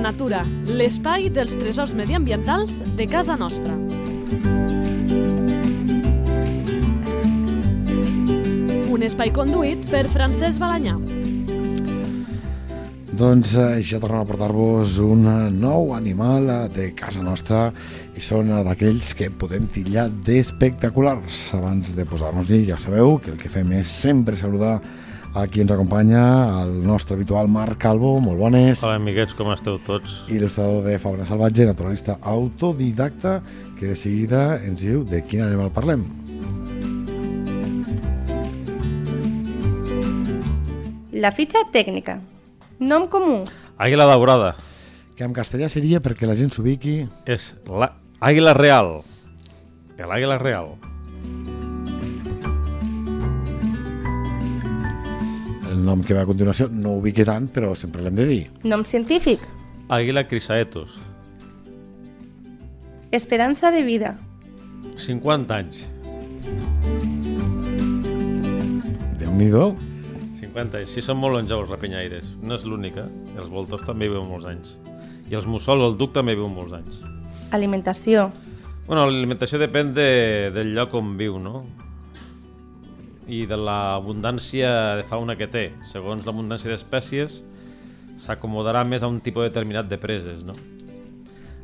natura, l'espai dels tresors mediambientals de casa nostra. Un espai conduït per Francesc Balanyà. Doncs eh, ja tornem a portar-vos un nou animal eh, de casa nostra i són eh, d'aquells que podem tillar d'espectaculars. Abans de posar-nos-hi, ja sabeu que el que fem és sempre saludar a qui ens acompanya, el nostre habitual Marc Calvo, molt bones, Hola, amiguets, com esteu tots? il·lustrador de fauna salvatge, naturalista autodidacta, que de seguida ens diu de quin animal parlem. La fitxa tècnica. Nom comú. Àguila daurada Que en castellà seria perquè la gent s'ubiqui... és l'àguila real. L'àguila real. El nom que va a continuació no ubiqui tant, però sempre l'hem de dir. Nom científic. Àguila crisaetus. Esperança de vida. 50 anys. Déu-n'hi-do. 50 anys. Sí, són molt longevos els rapinyaires. No és l'única. Els voltors també viuen molts anys. I els mussols, el duc, també viuen molts anys. Alimentació. Bueno, l'alimentació depèn de, del lloc on viu, no? I de l'abundància de fauna que té. Segons l'abundància d'espècies, s'acomodarà més a un tipus determinat de preses, no?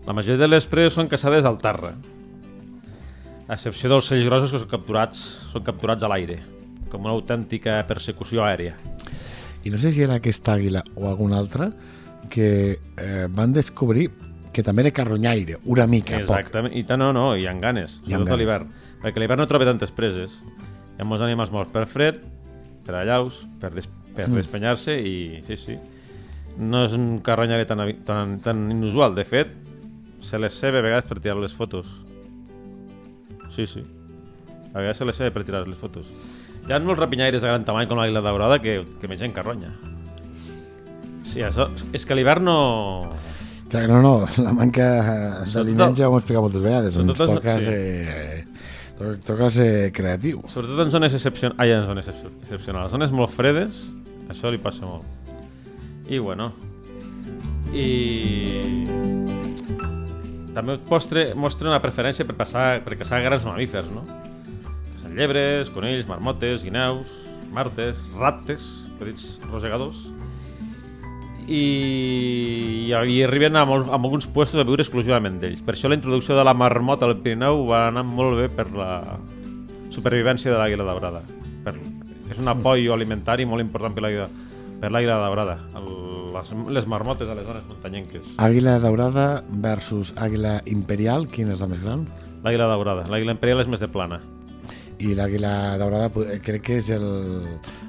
La majoria de les preses són caçades al terra, a excepció dels cells grossos que són capturats, són capturats a l'aire, com una autèntica persecució aèria. I no sé si era aquesta àguila o alguna altra que eh, van descobrir que també era carronyaire, una mica, poc. Exactament, i tant no, no, hi ha ganes, Hi ha sobretot a l'hivern, perquè l'hivern no troba tantes preses. Hi ha molts animals morts per fred, per allaus, per, des, per Mm. despenyar-se i sí, sí. No és un carronyaire tan, tan, tan inusual, de fet, se les sé a vegades per tirar les fotos. Sí, sí. A vegades se les sé per tirar les fotos. Hi ha molts rapinyaires de gran tamany com l'àguila daurada que, que mengen carronya. Sí, això, és que a l'hivern no... Clar, no, no, la manca d'aliments ja ho hem explicat moltes vegades. Ens toca sí. to- toca ser creatiu. Sobretot en zones excepcionals, ai, en zones excep- excepcionals. zones molt fredes, això li passa molt. I bueno, i també mostra, mostra una preferència per, passar, per caçar grans mamífers, no? Cacen llebres, conills, marmotes, guineus, martes, rates, petits rosegadors, i, i arriben a, molt, a alguns puestos a viure exclusivament d'ells. Per això la introducció de la marmota al Pirineu va anar molt bé per la supervivència de l'àguila daurada. Per, és un apoyo alimentari molt important per l'àguila per l'àguila daurada, el, les, les marmotes a les zones muntanyenques. Àguila daurada versus àguila imperial, quina és la més gran? L'àguila daurada, l'àguila imperial és més de plana. I l'àguila daurada eh, crec que és el,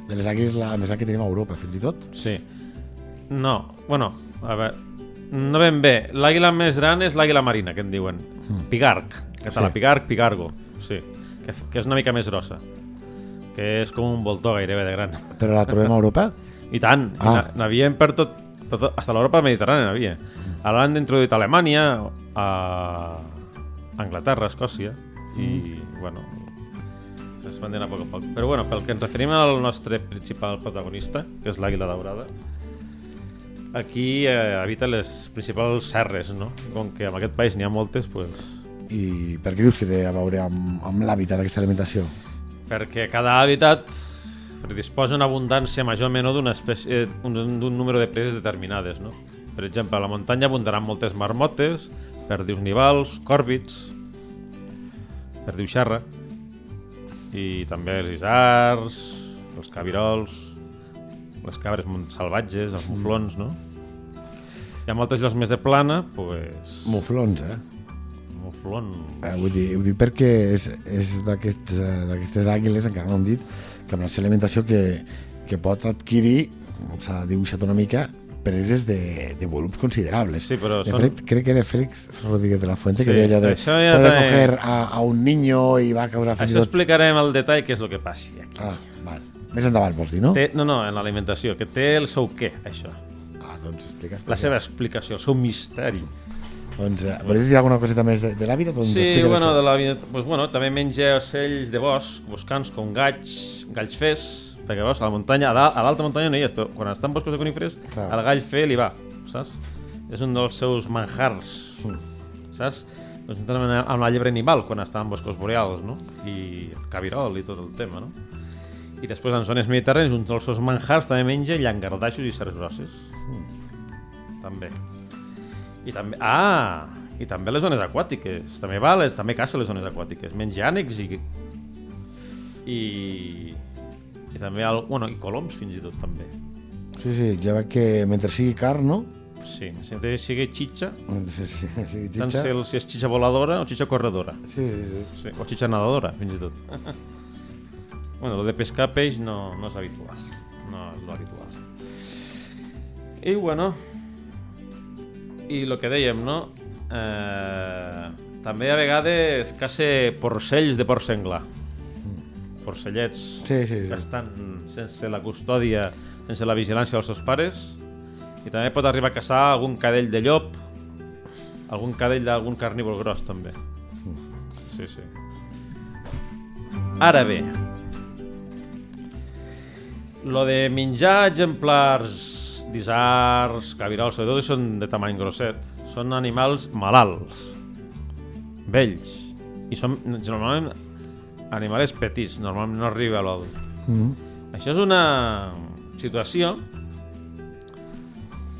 de les àguiles la més gran que tenim a Europa, fins i tot. Sí. No, bueno, a veure, no ben bé. L'àguila més gran és l'àguila marina, que en diuen. Pigarg, català, Sí. pigarg, pigargo, sí, que, que és una mica més grossa. Que és com un voltor gairebé de gran. Però la trobem a Europa? I tant, Ah. n'havien per tot, per tot, hasta l'Europa mediterrània n'havia. Ara l'han introduït a Alemanya, a Anglaterra, Escòcia, i, bueno, s'expandien a poc a poc. Però, bueno, pel que ens referim al nostre principal protagonista, que és l'àguila daurada, aquí eh, habita les principals serres, no? Com que en aquest país n'hi ha moltes, pues, I per què dius que té a veure amb, amb l'hàbitat d'aquesta alimentació? perquè cada hàbitat disposa una abundància major o menor un- d'un número de preses determinades, no? Per exemple, a la muntanya abundaran moltes marmotes, perdius nivals, còrbits, perdiu xarra, i també els isars, els cabirols, les cabres salvatges, els muflons, no? Hi ha moltes llocs més de plana, pues... Muflons, eh? Muflon... eh vull dir, ho dic perquè és, és eh, d'aquestes àguiles, encara no hem dit, que amb la seva alimentació que, que pot adquirir, s'ha dibuixat una mica, preses de, de volums considerables. Sí, però de són- fet, crec que era Félix Rodríguez de la Fuente que Sí, deia allò de això ja poder també- coger a, a un niño i va causar fins Això tot... explicarem al detall què és el que passi aquí. Ah, val. Més endavant, vols dir, no? Té, no, no, en l'alimentació, que té el seu què, això. Doncs explica, explica. La seva explicació, el seu misteri. Doncs, eh, volies dir alguna coseta més de, de l'hàbitat? Doncs Sí, bueno, això. de la, vida- pues, bueno, també menja ocells de bosc, boscans com gaig, galls fes, perquè veus, a la muntanya, a l'alta muntanya no hi és, però quan està en boscos de coníferes, Clar. al gall fe li va, saps? És un dels seus manjars, saps? Doncs juntament amb la llebre animal, quan està en boscos boreals, no? I el cabirol i tot el tema, no? I després en zones mediterrànies, un dels seus manjars també menja llangardaixos i serps grosses. També. I també... Ah! I també les zones aquàtiques. També va, les, també caça les zones aquàtiques. Menja ànecs i... I... I també... El, bueno, i coloms fins i tot també. Sí, sí, ja veig que mentre sigui carn, no? Sí, té sigui xitxa, Mentre sigui, sigui tant xitxa. si, si és xitxa voladora o xitxa corredora. Sí, sí, sí. Sí, o xitxa nadadora, fins i tot. bueno, lo de pescar peix no, no és habitual. No és lo habitual. I bueno, i el que dèiem, no? Eh, també a vegades caça porcells de porc senglar. Porcellets Sí, sí, que sí. estan sense la custòdia, sense la vigilància dels seus pares. I també pot arribar a caçar algun cadell de llop, algun cadell d'algun carnívor gros, també. Sí, sí. Ara bé, lo de menjar exemplars d'isards, cabirols, sobretot són de tamany grosset, són animals malalts, vells, i són normalment animals petits, normalment no arriba a l'adult. Mm. Això és una situació,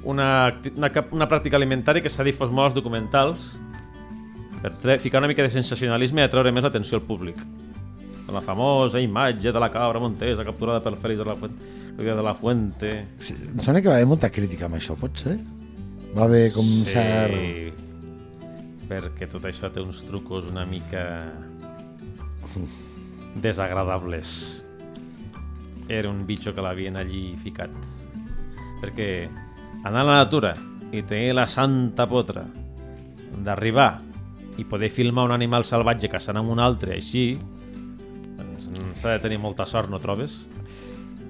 una, una, una pràctica alimentària que s'ha difós molt als documentals per ficar una mica de sensacionalisme i atreure més l'atenció al públic. La famosa imatge de la cabra montesa capturada pel Félix de la Fuente. De la Fuente. Sí, Em sembla que va haver molta crítica amb això, pot ser? Va haver com un cert... perquè tot això té uns trucos una mica desagradables. Era un bitxo que l'havien allí ficat. Perquè anar a la natura i tenir la santa potra d'arribar i poder filmar un animal salvatge caçant amb un altre així s'ha de tenir molta sort, no trobes?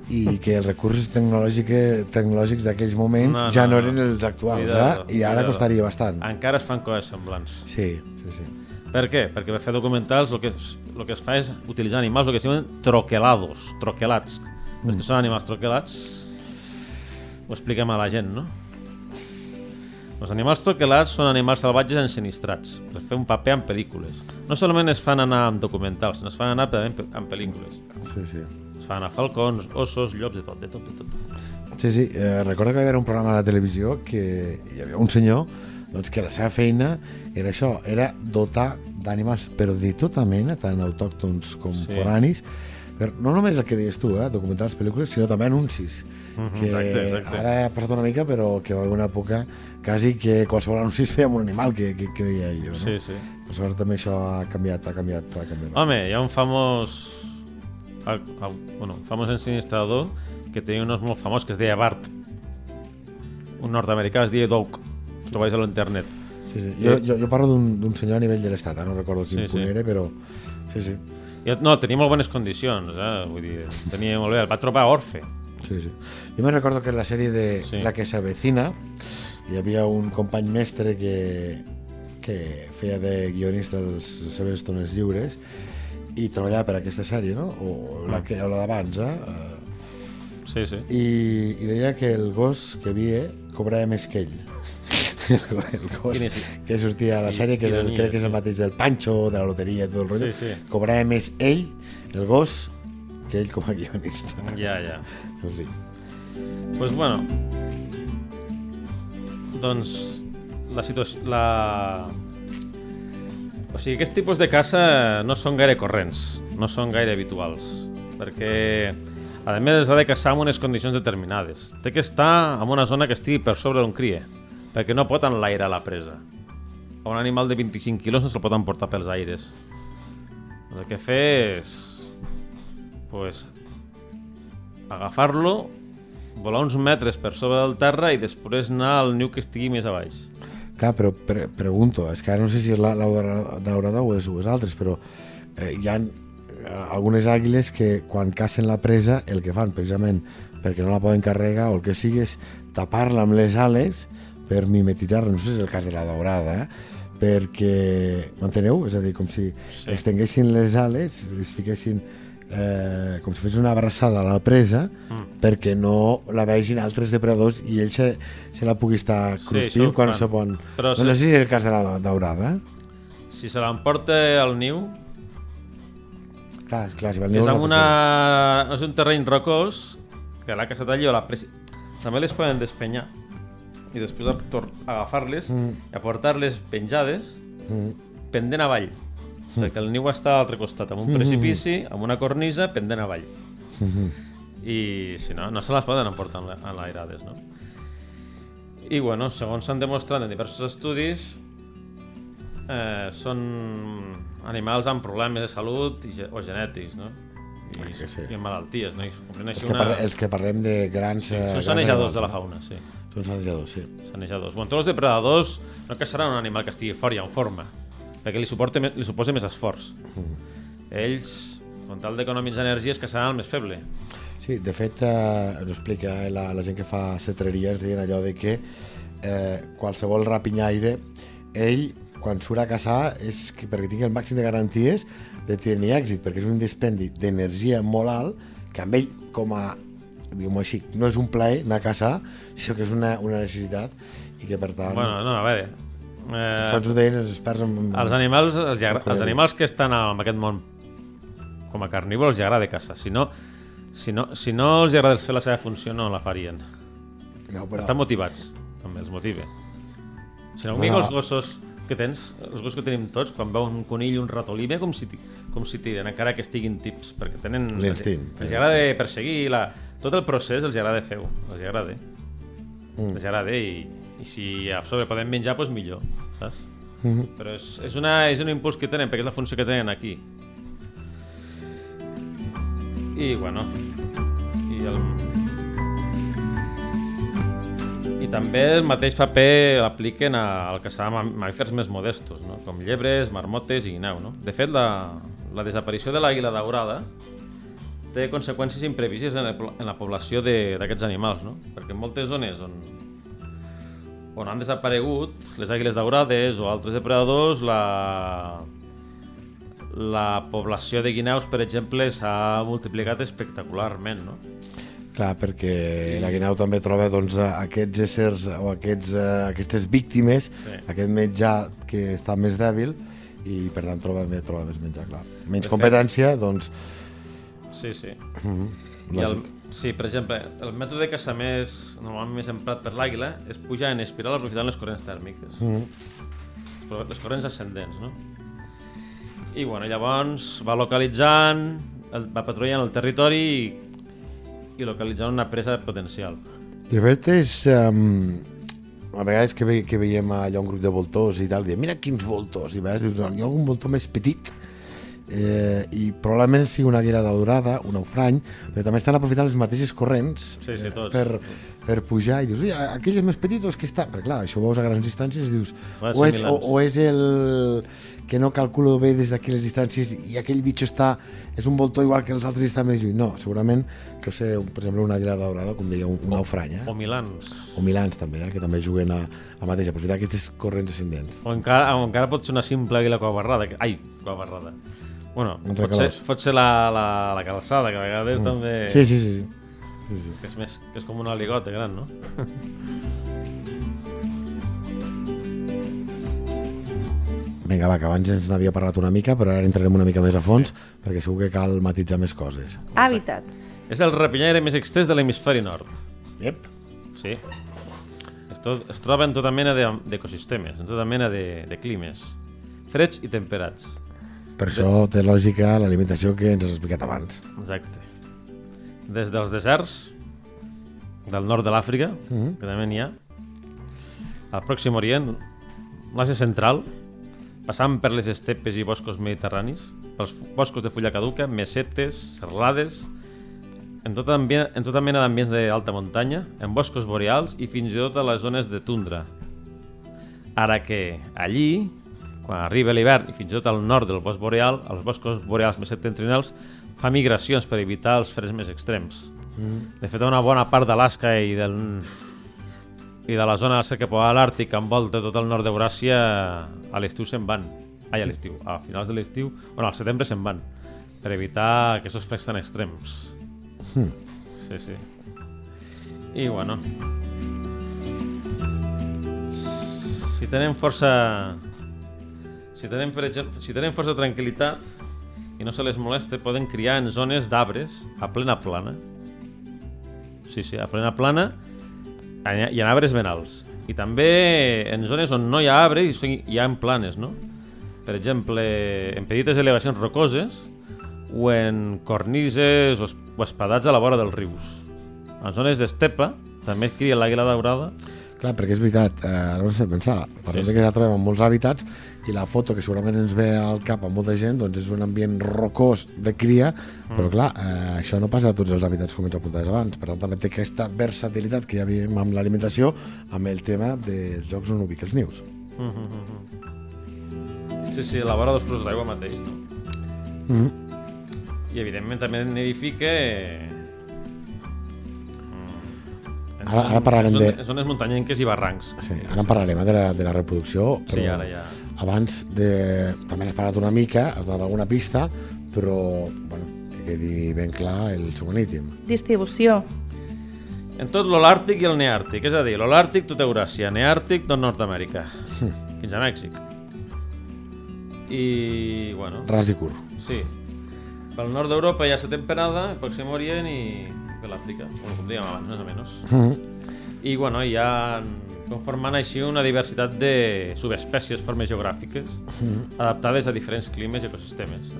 I que els recursos tecnològics, tecnològics d'aquells moments No, ja no, no no. eren els actuals, Cuidado, eh? I ara cuidado. costaria bastant. Encara es fan coses semblants. Sí, sí, sí. Per què? Perquè per fer documentals el que es, el que es fa és utilitzar animals el que es diuen troquelados, troquelats. Mm. Els que són animals troquelats ho expliquem a la gent, no? Els animals troquelats són animals salvatges ensinistrats per fer un paper en pel·lícules. No solament es fan anar en documentals, sinó es fan anar també en, pe- en pel·lícules. Sí, sí. Es fan a falcons, ossos, llops, de tot, de tot, de tot. Sí, sí. Eh, recordo que hi havia un programa a la televisió que hi havia un senyor doncs, que la seva feina era això, era dotar d'animals, però de tota mena, tant autòctons com Sí. sí. foranis, però no només el que deies tu, eh, documentals, pel·lícules, sinó també anuncis. Que exacte, exacte. ara ha passat una mica, però que va haver una època quasi que qualsevol anunci es feia amb un animal, que, que, que deia jo. No? Sí, sí. Per sort també això ha canviat, ha canviat, ha canviat. Home, hi ha un famós... El, el, bueno, un famós ensinistrador que tenia un os molt famós que es deia Bart. Un nord-americà es deia Doug. Trobais a l'internet. Sí, sí. Jo, jo, jo parlo d'un senyor a nivell de l'estat, eh? no recordo quin Sí, punt sí. era, però... Sí, sí. No, tenia molt bones condicions, eh? Vull dir, tenia molt bé. El va trobar orfe. Sí, sí. Jo me recordo que en la sèrie de Sí. La que s'avecina hi havia un company mestre que, que feia de guionista les seves estones lliures i treballava per aquesta sèrie, no? O la, que, o la d'abans, eh? Sí, sí. I, I deia que el gos que havia cobrava més que ell. el, el gos que sortia a la sèrie, que és crec que és el mateix del Pancho, de la loteria i tot el rotllo, Sí, sí. cobrava més ell, el gos, que ell com a guionista. Ja, ja. En fi. pues bueno. Doncs la situació... La... O sigui, aquests tipus de caça no són gaire corrents, no són gaire habituals, perquè a més es ha de caçar en unes condicions determinades. Té que estar en una zona que estigui per sobre d'un crie, perquè no pot enlairar la presa. A un animal de 25 quilos no se'l pot emportar pels aires. El que fer és... Pues, agafar-lo, volar uns metres per sobre del terra i després anar al niu que estigui més a baix. Clar, però pre pregunto, és que ara no sé si és la, la daurada o és, o és altres, però eh, hi ha eh, algunes àguiles que quan cacen la presa el que fan precisament perquè no la poden carregar o el que sigui és tapar-la amb les ales per mimetitzar-la, no sé si és el cas de la daurada, eh? perquè, m'enteneu? És a dir, com si Sí. sí. extenguessin les ales, les fiquessin eh, com si fes una abraçada a la presa Mm. perquè no la vegin altres depredadors i ell se, se la pugui estar Sí, això ho quan se pon... Però no, no se- sé si és el cas de la daurada. Si se l'emporta al niu, Clar, clar, si va és, niu, amb no una... és un terreny rocós que l'ha caçat allí o la presi... també les poden despenyar i després agafar-les Mm. i aportar-les penjades Mm. pendent avall perquè el niu està a l'altre costat amb un precipici, amb una cornisa pendent avall Mhm. i si no, no se les poden emportar en la- enlairades no? i bueno, segons s'han demostrat en diversos estudis eh, són animals amb problemes de salut i, o genètics no? I, que sí. i amb malalties no? I complint Els que, una... parle, els que parlem de grans... eh, són grans sanejadors animals, de la fauna sí. Són sanejadors, sí. sanejadors bueno, tots els depredadors no caçaran un animal que estigui fort i en forma perquè li, suporta, li suposa més esforç. Ells amb tal d'economitzar energies caçaran el més feble. Sí, de fet, eh, ho explica eh, la, la gent que fa cetreria, ens deien allò de que eh, qualsevol rapinyaire, ell, quan surt a caçar, és que perquè tingui el màxim de garanties de tenir èxit, perquè és un dispendi d'energia molt alt, que amb ell, com a, diguem així, no és un plaer anar a caçar, sinó que és una, una necessitat, i que per tant... bueno, no, a veure eh, ens ho deien els experts en... els animals, els, agra- els animals que estan en aquest món com a carnívors els agrada caçar si no, si no, si no els agrada fer la seva funció no la farien No, però... estan motivats també els motiva si no, No, els gossos que tens, els gossos que tenim tots, quan veu un conill un ratolí, ve com si, com si tiren, encara que estiguin tips, perquè tenen... L'instint. Els, els agrada perseguir, la, tot el procés els agrada fer-ho, els agrada. Mm. Els agrada i, i si a sobre podem menjar, doncs millor, saps? Mhm. Però és, és, una, és un impuls que tenen, perquè és la funció que tenen aquí. I, bueno, i el... I també el mateix paper l'apliquen al caçar mam- mamífers més modestos, no? com llebres, marmotes i guineu. No? De fet, la, la desaparició de l'àguila daurada té conseqüències imprevises en, el, en la població de- d'aquests animals, no? perquè en moltes zones on, on han desaparegut les àguiles daurades o altres depredadors, la, la població de guineus, per exemple, s'ha multiplicat espectacularment. No? Clar, perquè la guineu també troba doncs, aquests éssers o aquests, eh, aquestes víctimes, Sí. aquest menjar que està més dèbil i per tant troba, troba més menjar, clar. Menys competència, doncs... Sí, sí. Mm, I el. Sí, per exemple, el mètode de caça més, normalment més emprat per l'àguila és pujar en espiral aprofitant les corrents tèrmiques. Mm. però les corrents ascendents, no? I bueno, llavors va localitzant, el, va patrullant el territori i, i localitzant una presa potencial. De fet, és... Um, a vegades que, ve, que veiem allà un grup de voltors i tal, diem, mira quins voltors, i a vegades dius, hi ha algun voltor més petit, eh, i probablement sigui una àguila daurada, un naufrany, però també estan aprofitant les mateixes corrents Sí, sí, tots. per, per pujar i dius, "Ui, aquell és més petit o és que està... Però clar, això ho veus a grans distàncies i dius, Va, o és, o, o és el que no calculo bé des d'aquí les distàncies i aquell bitxo està, és un voltor igual que els altres i està més lluny. No, segurament que ser, per exemple, una àguila daurada, com deia, un, un eh? O milans. o milans també, eh? que també juguen a, a mateix, aprofitar aquestes corrents ascendents. O encara, o encara pot ser una simple àguila coabarrada. Que, ai, coabarrada. Bueno, pot ser, pot ser la, la, la calçada, que a vegades mm. també... Sí, sí, sí. sí. sí, sí. Que és, més, que és com una ligote gran, no? Vinga, va, que abans ens n'havia parlat una mica, però ara entrarem una mica més a fons, perquè segur que cal matitzar més coses. Hàbitat. És el rapinyaire més extès de l'hemisferi nord. Yep. Sí. Es, to es troba en tota mena de- d'ecosistemes, en tota mena de, de climes, freds i temperats. Per això té lògica l'alimentació que ens has explicat abans. Exacte. Des dels deserts del nord de l'Àfrica, Mhm. que també n'hi ha, al Pròxim Orient, l'Àsia Central, passant per les estepes i boscos mediterranis, pels boscos de fulla caduca, mesetes, serralades, en tota, ambient, en tota mena d'ambients d'alta muntanya, en boscos boreals i fins i tot a les zones de tundra. Ara que allí, quan arriba l'hivern i fins i tot al nord del bosc boreal, als boscos boreals més septentrionals, fa migracions per evitar els freds més extrems. Mm. De fet, una bona part d'Alaska i del i de la zona del cercle polar àrtic que envolta tot el nord d'Euràsia a l'estiu se'n van. Ai, a l'estiu, a finals de l'estiu, bueno, al setembre se'n van. per evitar aquests frecs tan extrems. Hmm. Sí, sí. I bueno... Si tenem força... Si tenem, per exemple, si tenem força tranquil·litat i no se les molesta, poden criar en zones d'arbres a plena plana. Sí, sí, a plena plana i en arbres ben alts. I també en zones on no hi ha arbres i hi ha en planes, no? Per exemple, en petites elevacions rocoses o en cornises o es- o espadats a la vora dels rius. En zones d'estepa també es cria l'àguila daurada Clar, perquè és veritat, eh, ara no sé pensar, parlem Sí, sí. que ja trobem en molts hàbitats i la foto que segurament ens ve al cap a molta gent doncs és un ambient rocós de cria, Mm. però clar, eh, això no passa a tots els hàbitats com ens apuntaves abans, per tant també té aquesta versatilitat que ja veiem amb l'alimentació amb el tema dels llocs on ubica els nius. Sí, sí, a la vora dels cursos d'aigua mateix, no? Mm -hmm. I evidentment també nidifica... mm, Ara- ara parlarem en de- zones, en zones muntanyenques i barrancs. Sí, ara en parlarem eh, de, la, de la reproducció, però Sí, ara ja... abans de... també n'has parlat una mica, has donat alguna pista, però bueno, que quedi ben clar el següent ítem. Distribució. En tot l'Holàrtic i el Neàrtic, és a dir, l'Holàrtic tot Euràsia, Neàrtic tot Nord-Amèrica, fins a Mèxic. I, bueno, Ras i curt. sí. Pel nord d'Europa hi ha la temperada, el Pròxim Orient i per l'Àfrica, bueno, com dèiem abans, més o menys. Mm -hmm. I, bueno, hi ha conformant així una diversitat de subespècies, formes geogràfiques, adaptades a diferents climes i ecosistemes.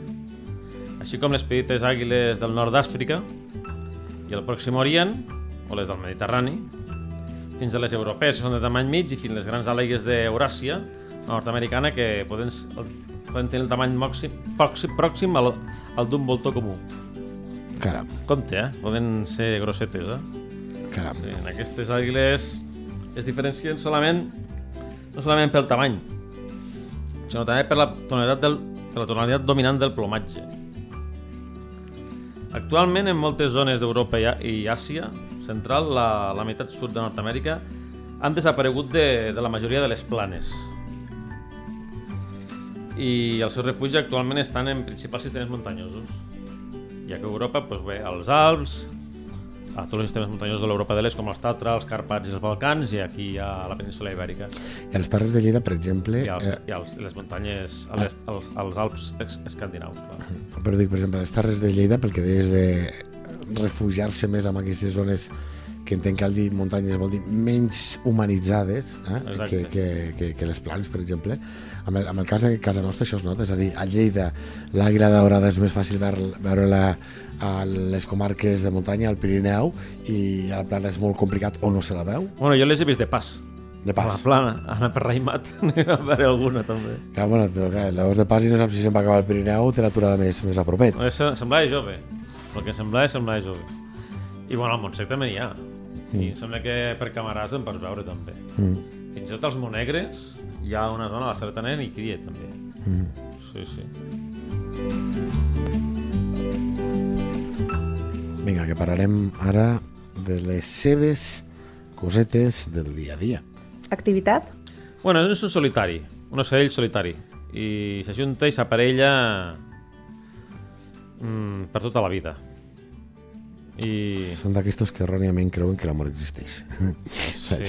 Així com les petites àguiles del nord d'Àfrica i el Pròxim Orient, o les del Mediterrani, fins a les europees, que són de tamany mig, i fins a les grans àguiles d'Euràsia, nord-americana, que poden, poden tenir el tamany pròxim, pròxim al, al d'un voltor comú. Caram, Compte, eh? Poden ser grossetes, eh? caram. Sí, en aquestes àguiles es diferencien solament no solament pel tamany, sinó també per la tonalitat, del, per la tonalitat dominant del plomatge. Actualment, en moltes zones d'Europa i, Àsia central, la, la meitat sud de Nord-Amèrica, han desaparegut de, de la majoria de les planes. I els seus refugis actualment estan en principals sistemes muntanyosos. Ja que a Europa, doncs bé, als Alps, a tots els sistemes muntanyosos de l'Europa de l'Est, com els Tatra, els Carpats i els Balcans, i aquí a la península Ibèrica. I a les Terres de Lleida, per exemple, I, als, eh, i als, les muntanyes, a l'est, als, als Alps escandinaus. Clar. però dic, per exemple, les Terres de Lleida, pel que deies de refugiar-se més en aquestes zones que entenc que al dir muntanyes vol dir menys humanitzades eh? que, que, que, que les plans, per exemple. Amb el, amb el cas de casa nostra això es nota, és a dir, a Lleida l'àguila daurada és més fàcil veure- veure-la a les comarques de muntanya, al Pirineu, i a la plana és molt complicat o no se la veu, Bueno, jo les he vist de pas. de A la pas. plana, anar per Raimat, n'hi va haver alguna també. Clar, bueno, clar, la veus de pas i no saps si se'n va acabar al Pirineu o té l'aturada més, més a propet. Se- Semblava jove. El que semblava, semblava jove. I bueno, al Montsec també n'hi ha. I em sembla que per camaràs en pots veure també. Mm. Fins i tot als Monegres hi ha una zona a la Sertanent i cria també. Mm. Sí, sí. Vinga, que parlarem ara de les seves cosetes del dia a dia. Activitat. Bueno, és un solitari, un ocell solitari. I s'ajunta i s'aparella mm, per tota la vida. I... Són d'aquestos que erròniament creuen que l'amor existeix. Sí,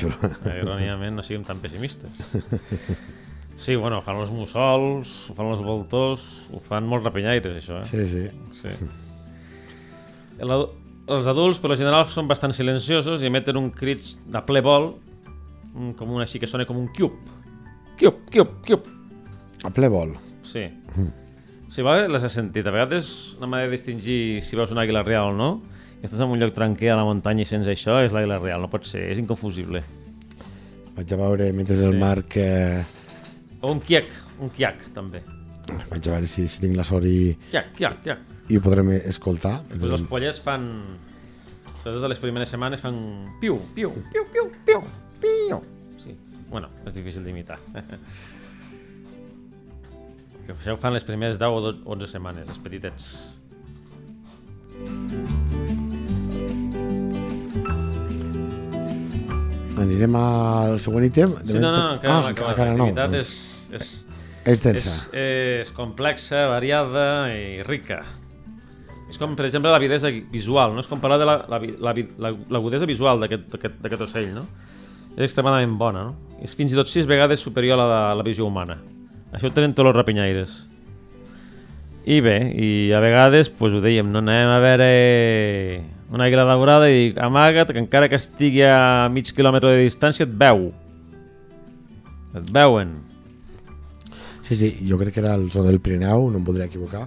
erròniament no siguem tan pessimistes. Sí, bueno, fan els mussols, ho fan els voltors, ho fan molts rapinyaires, això, eh? Sí, sí. Sí. El, els adults, per lo general, són bastant silenciosos i emeten un crit de ple vol, mm, com un així que sona com un quiup. Quiup, quiup, quiup. A ple vol. Sí. Si va, les has sentit. A vegades una manera de distingir si veus una àguila real o no, estàs en un lloc tranquil a la muntanya i sents això, és l'àguila real, no pot ser, és inconfusible. Vaig a veure, mentre el Marc... Eh, O un quiac, un quiac, també. vaig a veure si, si tinc la sort i, Quiac, quiac, quiac. i ho podrem escoltar. Després els pollets fan... Sobretot les primeres setmanes fan piu, piu, piu, piu, piu, piu. Sí, bueno, és difícil d'imitar. que això ho fan les primeres 10 o 12 11 setmanes, els petitets. Anirem al següent ítem. De Sí, no, no, moment- encara no ah, acabat. encara no. L'activitat Doncs, és, és, és densa. és, és complexa, variada i rica. És com, per exemple, l'avidesa visual, no? És com parlar de la- la la la- l'agudesa visual d'aquest ocell, no? És extremadament bona, no? És fins i tot sis vegades superior a la, la visió humana. Això ho tenen tots els rapinyaires. I bé, i a vegades, pues, ho dèiem, no anem a veure una àguila daurada i dic, amaga't, que encara que estigui a mig quilòmetre de distància et veu. Et veuen. Sí, sí, jo crec que era el zoo del Pirineu, no em podria equivocar.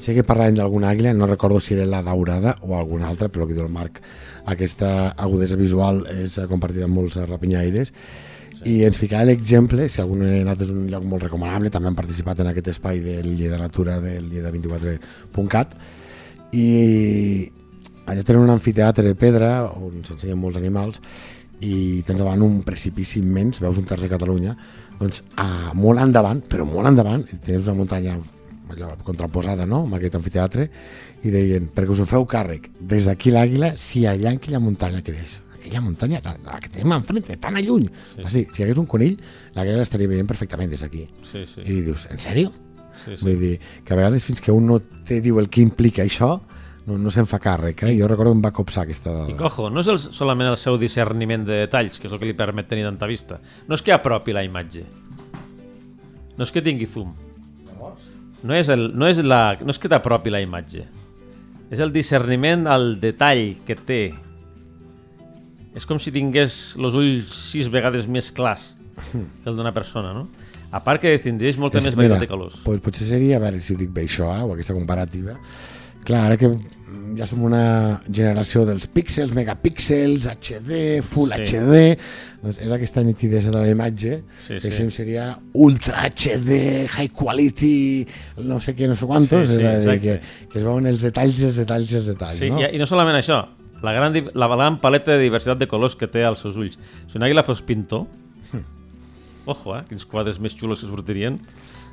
Sé que parlaven d'alguna àguila, no recordo si era la daurada o alguna altra, però que diu el Marc, aquesta agudesa visual és compartida amb molts rapinyaires. I ens ficava l'exemple, si algun ha anat és un lloc molt recomanable, també han participat en aquest espai del Lleida Natura del lleida24.cat i allà tenen un anfiteatre de pedra on s'ensenyen molts animals i tens davant un precipici immens, veus un terç de Catalunya, doncs a, molt endavant, però molt endavant, tens una muntanya allò, contraposada no? amb aquest anfiteatre, i deien, perquè us en feu càrrec, des d'aquí l'àguila, si allà en aquella muntanya que aquella muntanya, la, la que tenim enfrente, tan a lluny, sí. sí, si hi hagués un conill, l'àguila l'estaria veient perfectament des d'aquí. Sí, sí. I dius, en sèrio? sí, sí. Vull dir, que a vegades fins que un no te diu el que implica això, no, no se'n fa càrrec. Eh? Jo recordo que em va copsar aquesta. I cojo, no és el, solament el seu discerniment de detalls, que és el que li permet tenir tanta vista. No és que apropi la imatge. No és que tingui zoom. No és, el, no és, la, no és que t'apropi la imatge. És el discerniment al detall que té. És com si tingués els ulls sis vegades més clars que el d'una persona, no? A part que tindries molta És- més varietat de colors. Pues, potser seria, a veure si ho dic bé això, eh, o aquesta comparativa, clar, ara que ja som una generació dels píxels, megapíxels, HD, Full Sí. HD, doncs és aquesta nitidesa de la imatge, Sí, que sí. seria Ultra HD, High Quality, no sé què, no sé quantos, Sí, sí, és a dir, que, que es veuen els detalls, els detalls, els detalls, Sí, no? i, i no solament això, la gran, la gran paleta de diversitat de colors que té als seus ulls. Si una àguila fos pintor, ojo, eh, quins quadres més xulos que sortirien.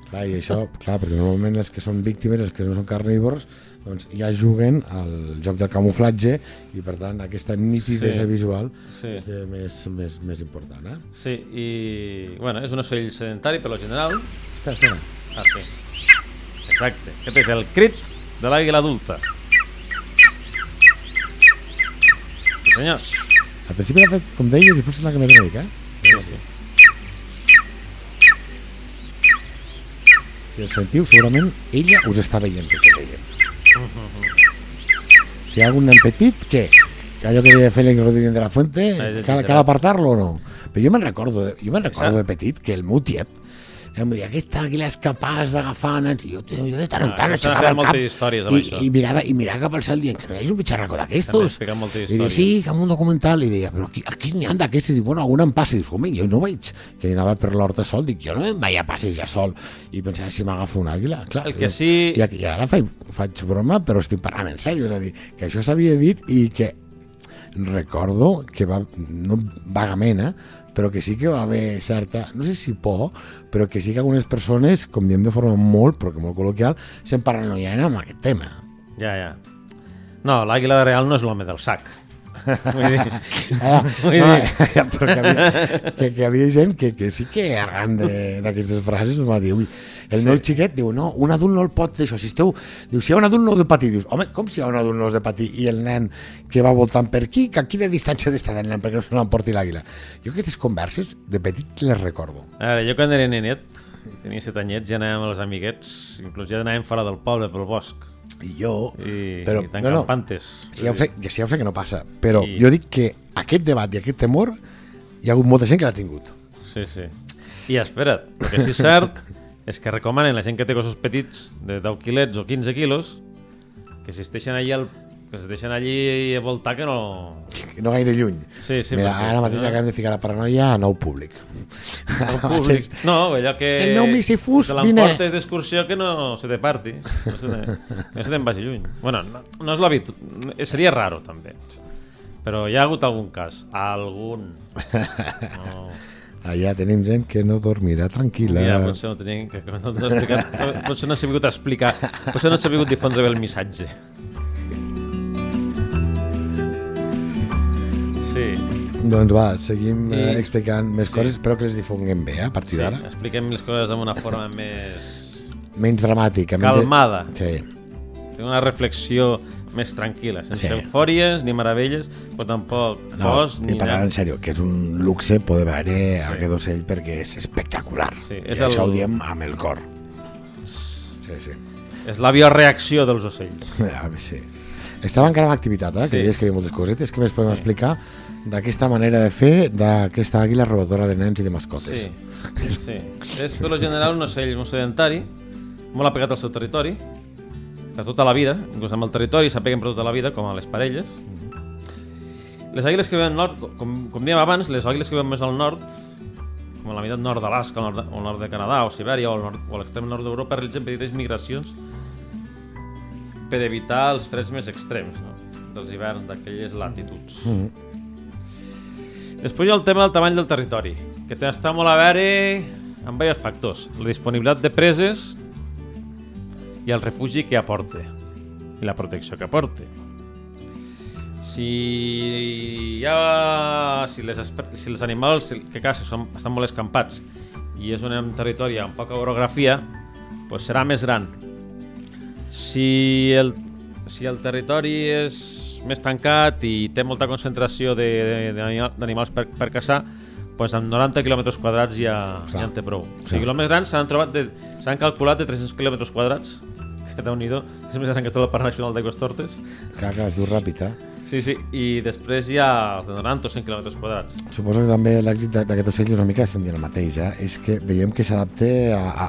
Clar, i això, clar, perquè normalment els que són víctimes, els que no són carnívors, doncs ja juguen al joc del camuflatge i per tant aquesta nitidesa Sí. visual Sí. és de més, més, més important. Eh? Sí, i... Bueno, és un ocell sedentari, per lo general. Espera, espera. Ah, sí. Exacte. Aquest és el crit de l'àguila adulta. Sí, senyors. Al principi l'ha fet com deies i potser l'ha canviat una mica. Eh? Sí, sí. Si el sentiu, segurament ella us està veient el que deien. Si hi ha algun nen petit, què? Que allò que deia Félix Rodríguez de la Fuente, cal, cal apartar-lo o no? Però jo me'n recordo, jo me'n recordo de petit que el meu tiet em deia, aquesta àguila és capaç d'agafar nens, i jo, jo de tant en Ah, tant s'han aixecava el cap històries amb i, això. i, mirava, i mirava cap al cel dient que no hi ha un bitxarraco d'aquestos. I deia, sí, que en un documental, i deia, però aquí, aquí n'hi ha d'aquests, i diu, bueno, alguna em passa, i dius, home, jo no veig, que anava per l'horta sol, dic, jo no em vaig a passejar sol, i pensava, si m'agafa una àguila, clar. El que sí- I, i ara faig, faig broma, però estic parlant en sèrio, és a dir, que això s'havia dit i que recordo que va, no vagament, eh, però que sí que va haver certa, no sé si por, però que sí que algunes persones, com diem de forma molt, però que molt col·loquial, se'n paranoiaven amb aquest tema. Ja, ja. No, l'àguila real no és l'home del sac. Vull dir... Ah, Vull no, dir- ja, però que havia, que, que havia gent que, que sí que arran de- d'aquestes frases va dir, ui, el meu xiquet diu, no, un adult no el pot d'això, si esteu, diu, si hi ha un adult no heu de patir, dius, home, com si hi ha un adult no has de patir i el nen que va voltant per aquí, que a quina distància d'estar del nen perquè no se l'emporti l'àguila. Jo aquestes converses de petit les recordo. A veure, jo quan era nenet, tenia set anyets, ja anàvem amb els amiguets, inclús ja anàvem fora del poble, pel bosc, I jo, i, però, i tant no, no, campantes. ja, ho sé, ja, ja ho sé que no passa, però I- jo dic que aquest debat i aquest temor hi ha hagut molta gent que l'ha tingut. Sí, sí. I espera't, el que sí és cert és que recomanen la gent que té gossos petits de 10 quilets o 15 quilos que si es deixen allí al, que es deixen allí a voltar que no... no gaire lluny. Sí, sí, Mira, perquè ara mateix no- acabem de ficar la paranoia a nou públic. El públic. No, allò que... El meu missifús, Te vine. l'emportes d'excursió que no se te parti. No se te, no se te'n vagi lluny. Bueno, no, no és l'habitual. Seria raro, també. Però hi ha hagut algun cas. Algun. No. Allà tenim gent que no dormirà tranquil·la. Ja, potser no tenim que, que no no- potser no s'ha vingut a explicar, potser no s'ha vingut difondre bé el missatge. Sí, Doncs va, seguim I- eh, explicant més sí. coses, espero que les difonguem bé, eh, a partir sí, d'ara. expliquem les coses amb una forma més Menys dramàtica. Menys... calmada. Sí. Una reflexició més tranquil·la, sense Sí. sí. eufòries ni meravelles, però tampoc No, cos i ni parlant en sèrio, que és un luxe poder veure sí. aquest ocell perquè és espectacular. Sí, I és això el- ho diem amb el cor. Sí, sí. És la bioreacció dels ocells. A veure, sí. Estava encara en activitat, eh? que Sí. deies que hi havia moltes cosetes. Què més podem explicar d'aquesta manera de fer d'aquesta àguila robadora de nens i de mascotes? Sí, sí. És per lo general un ocell molt sedentari, molt apegat al seu territori, per tota la vida, inclús amb el territori s'apeguen per tota la vida, com a les parelles. Les àguiles que viuen al nord, com, com dèiem abans, les àguiles que viuen més al nord, com a la meitat nord d'Alaska, o al nord de Canadà, o Sibèria, o, al nord, o a l'extrem nord d'Europa, realitzen petites migracions per evitar els freds més extrems no? dels hiverns d'aquelles latituds. Mm. Després hi ha el tema del tamany del territori, que està molt a veure amb diversos factors. La disponibilitat de preses i el refugi que aporta i la protecció que aporta. Si ha... Si les, si els animals que caça són, estan molt escampats i és un territori amb poca orografia, doncs serà més gran. Si el, si el territori és més tancat i té molta concentració de- de- d'anima- d'animals per, per caçar, doncs amb 90 km quadrats ja, Clar. ja en té prou. O sigui, el més grans s'han trobat de, s'han calculat de 300 km quadrats, que déu nhi és més gran que tot el Parc Nacional d'Aigües Tortes. Clar, clar, es diu ràpid, eh? Sí, sí, i després hi ha els de 90 o 100 km quadrats. Suposo que també l'èxit d'a- d'aquest ocell una mica estem dient el mateix, eh? és que veiem que s'adapta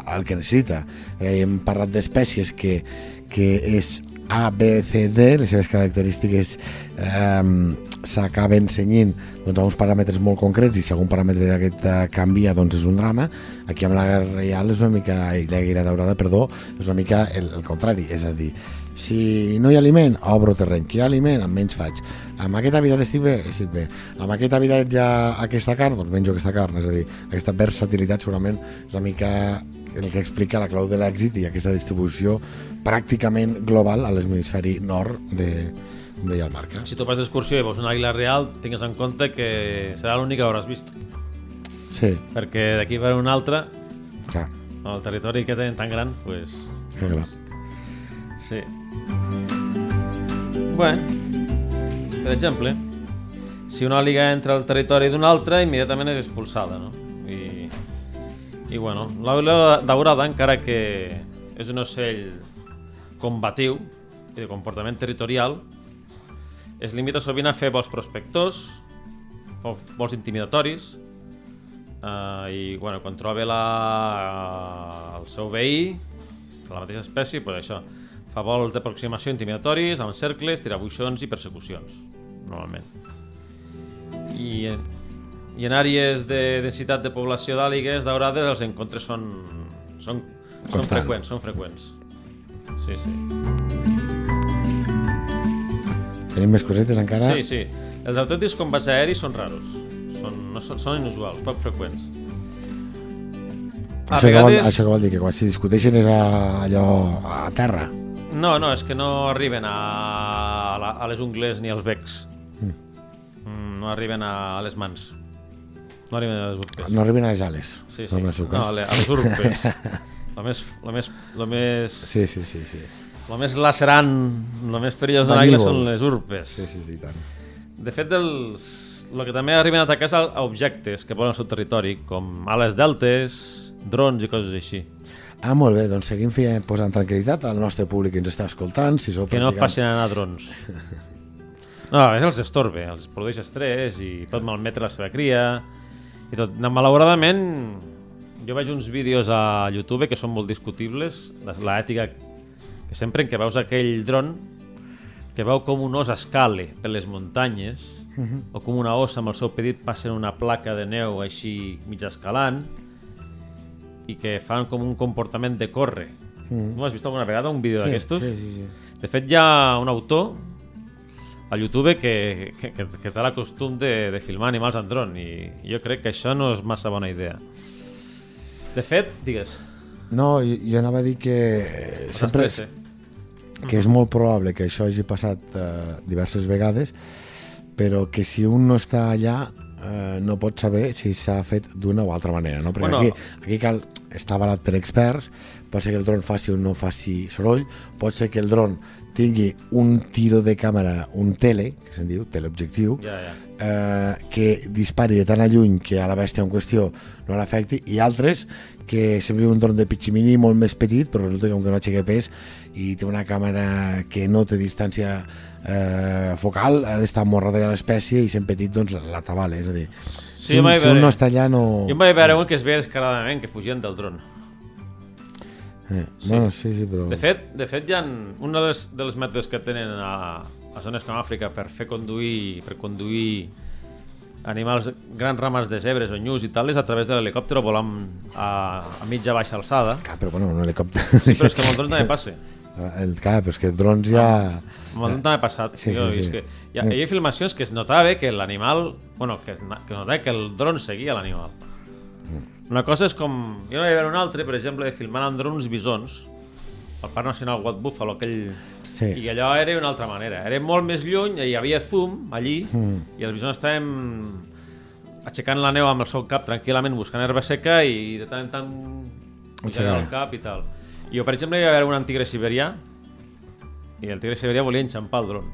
al que necessita. Hem parlat d'espècies que, que és A, B, C, D, les seves característiques eh, s'acaben senyint doncs, a uns paràmetres molt concrets i si algun paràmetre d'aquest eh, canvia doncs és un drama. Aquí amb la guerra reial és una mica, la guerra daurada, perdó, és una mica el, el contrari, és a dir, si no hi ha aliment, obro terreny. Que hi ha aliment, amb menys faig. Amb aquest hàbitat estic bé, estic bé. Amb aquest hàbitat hi ha aquesta carn, doncs menjo aquesta carn. És a dir, aquesta versatilitat segurament és una mica el que explica la clau de l'èxit i aquesta distribució pràcticament global a l'hemisferi nord de, com deia el Marc. eh? Si tu vas d'excursió i veus una àguila real, tingues en compte que serà l'única que hauràs vist. Sí, Perquè d'aquí per una altra, clar, amb el territori que tenen tan gran, pues, que clar. sí. Bueno, per exemple, si una àliga entra al territori d'una altra, immediatament és expulsada, no? I, bueno, l'àguila daurada, encara que és un ocell combatiu i de comportament territorial, es limita sovint a fer vols prospectors, vols intimidatoris, eh, i bueno, quan troba la, el seu veí, de la mateixa espècie, pues això, fa vols d'aproximació intimidatoris, amb cercles, tirabuixons i persecucions, normalment. I, i en àrees de densitat de població d'àligues daurades els encontres són, són, són Constant. freqüents, són freqüents. Sí, sí. Tenim més cosetes encara? Sí, sí. Els autèntics combats aeris són raros. Són, no són, són inusuals, poc freqüents. A Això, que vol, vegades... això que vol dir que quan s'hi discuteixen és a, allò a terra. No, no, és que no arriben a, a, la, a les ungles ni als becs. Mm, no arriben a, a les mans. No arriben a les urpes. No arriben a les ales. Sí, no sí. No, a, le- a les urpes. lo més, lo més, lo més, Sí, sí, sí, sí. lo més lacerant, lo més perillós de l'àguila són les urpes. Sí, sí, sí, tant. De fet, els, el que també arriben a atacar és a objectes que volen al seu territori, com ales deltes, drons i coses així. Ah, molt bé, doncs seguim fent, posant tranquil·litat al nostre públic que ens està escoltant. Si sou Que no practicants- facin anar drons. No, a els estorbe, els produeix estrès i pot malmetre la seva cria i tot. Malauradament, jo veig uns vídeos a YouTube que són molt discutibles, la- l'ètica que sempre en què veus aquell dron que veu com un os escale per les muntanyes o com una ossa amb el seu petit passa en una placa de neu així mig escalant i que fan com un comportament de córrer. Mm. No has vist alguna vegada un vídeo Sí, d'aquestos? sí, sí, sí. De fet, hi ha un autor a YouTube que, que, que, que té l'acostum de, de filmar animals en dron i jo crec que això no és massa bona idea. De fet, digues, No, jo, jo anava a dir que sempre és, que és molt probable que això hagi passat eh, diverses vegades, però que si un no està allà eh, no pots saber si s'ha fet d'una o altra manera, no? Perquè Bueno. aquí, aquí cal, està avalat per experts, pot ser que el dron faci o no faci soroll, pot ser que el dron tingui un tiro de càmera, un tele, que se'n diu, teleobjectiu, Ja, ja. eh, que dispari de tan a lluny que a la bèstia en qüestió no l'afecti i altres que sembli un dron de pitximini molt més petit però resulta que com que no aixeca pes i té una càmera que no té distància eh, focal ha d'estar molt retallada l'espècie i sent petit doncs la tabala, és a dir Sí, si, un, si un no està allà no... Jo em vaig veure un que es veia descaradament que fugien del dron. Eh, bueno, sí, sí, però... De fet, de fet hi ha un dels, dels mètodes que tenen a, a zones com Àfrica per fer conduir, per conduir animals, grans rames de zebres o nyus i tal, és a través de l'helicòpter volant a, a mitja baixa alçada. Clar, però bueno, un helicòpter... Sí, però és que amb el dron també passa. el, clar, però és que drons ja... Amb el dron també ha passat. Sí, jo, sí, sí. Que hi, ha, hi havia filmacions que es notava que l'animal... Bueno, que es, que notava que el dron seguia l'animal. Una cosa és com... Jo no hi veure un altre, per exemple, filmant amb drons bisons, al Parc Nacional Wild Buffalo, aquell... Sí. I allò era d'una altra manera. Era molt més lluny, hi havia zoom allí, Mm. i els bisons estàvem aixecant la neu amb el seu cap tranquil·lament, buscant herba seca i de tant en tant pujant el cap i tal. I jo, per exemple, hi va haver un tigre siberià i el tigre siberià volia enxampar el dron.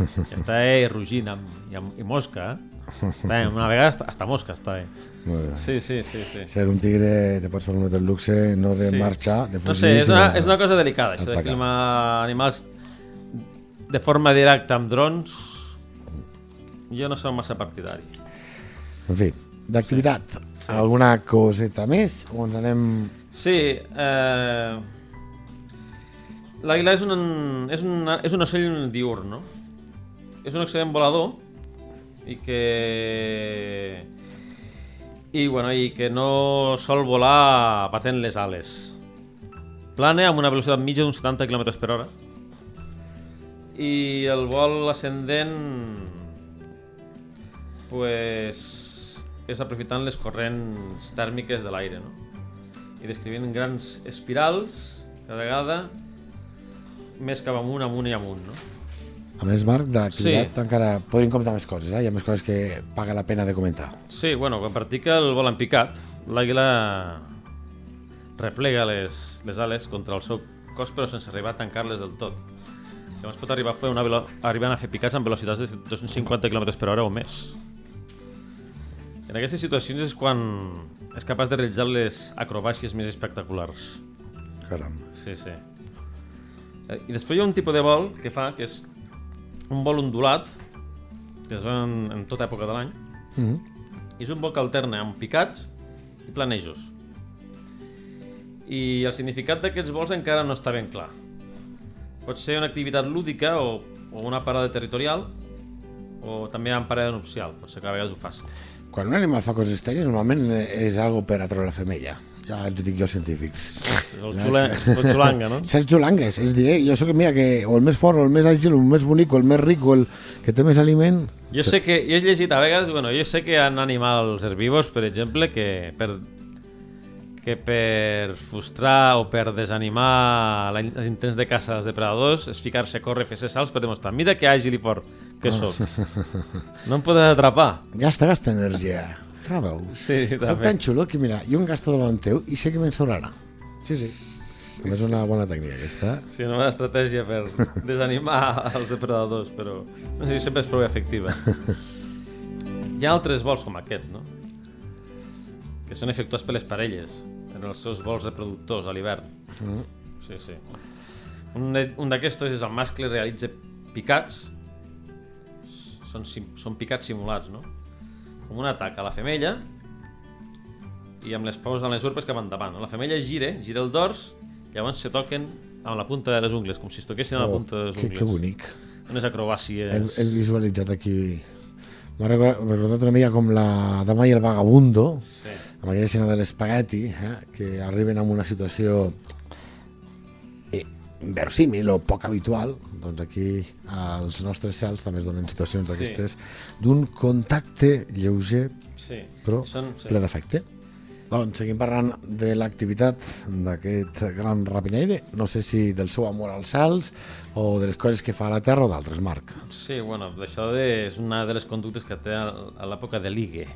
I estava eh, rugint amb, i, amb, i mosca, eh? Estava, una vegada hasta, hasta mosca estava. Bé. Sí, sí, sí. sí. Ser un tigre te pots permetre el luxe no de Sí. marxar, de fugir... No sé, és una, és una cosa delicada, això de filmar animals de forma directa amb drons. Jo no som massa partidari. En fi, d'activitat, alguna coseta més o ens anem... Sí, eh... l'àguila és un, és, un, és un ocell diurn, no? És un excel·lent volador i que... I, bueno, i que no sol volar batent les ales. Plana amb una velocitat mitja d'uns 70 km per hora i el vol ascendent pues, és aprofitant les corrents tèrmiques de l'aire, no? i descrivint grans espirals, cada vegada més cap amunt, amunt i amunt, no? A més, Marc, d'activitat Sí. encara podríem comentar més coses, eh? Hi ha més coses que paga la pena de comentar. Sí, bueno, quan practica el vol en picat, l'àguila replega les, les ales contra el seu cos però sense arribar a tancar-les del tot. Llavors pot arribar a fer una velo... arribant a fer picats amb velocitats de 250 km per hora o més. En aquestes situacions és quan és capaç de realitzar les acrobàcies més espectaculars. Caram. Sí, sí. Eh, I després hi ha un tipus de vol que fa, que és un vol ondulat, que es veu en, en tota època de l'any, Mm -hmm. i és un vol que alterna amb picats i planejos. I el significat d'aquests vols encara no està ben clar. Pot ser una activitat lúdica o, o una parada territorial, o també en parada nupcial, pot ser que a vegades ho faci. Quan un animal fa coses estranyes, normalment és algo per atraure la femella. Ja ho dic jo, als científics. És el, xula, el xulanga, no? Saps xulangues? És dir, eh, jo sóc, mira, que o el més fort, o el més àgil, o el més bonic, o el més ric, o el que té més aliment... Jo sé que, jo he llegit a vegades, bueno, jo sé que hi ha animals herbívors, per exemple, que per, que per frustrar o per desanimar els intents de caça dels depredadors és ficar-se a córrer, fer salts per demostrar mira que àgil i fort que sóc. No em podes atrapar. Gasta, gasta energia. Fra, veus? Sí, sí, Soc també. tan xulo que, mira, jo em gasto davant teu i sé que me'n sobrarà. Sí, sí. sí és una bona tècnica, aquesta. Sí, una bona estratègia per desanimar els depredadors, però no sé si sempre és prou efectiva. Hi ha altres vols com aquest, no? Que són efectuats per les parelles en els seus vols reproductors a l'hivern. Sí, sí. Un, un d'aquests és el mascle realitza picats, són, són picats simulats, no? Com un atac a la femella i amb les paus en les urpes cap endavant. La femella gira, gira el dors, llavors se toquen amb la punta de les ungles, com si es toquessin a la punta de les Oh, que, ungles. que bonic. Unes acrobàcies... Hem, hem visualitzat aquí... M'ha recordat una mica com la Dama i el Vagabundo, Sí. amb aquella escena de l'espagueti, eh, que arriben a una situació inversímil o poc habitual, doncs aquí als nostres cels també es donen situacions Sí. d'aquestes d'un contacte lleuger Sí. però Són, sí. ple d'efecte. Doncs seguim parlant de l'activitat d'aquest gran rapinyaire. No sé si del seu amor als salts o de les coses que fa a la terra o d'altres, Marc. Sí, bueno, això de, és una de les conductes que té a a l'època de ligue,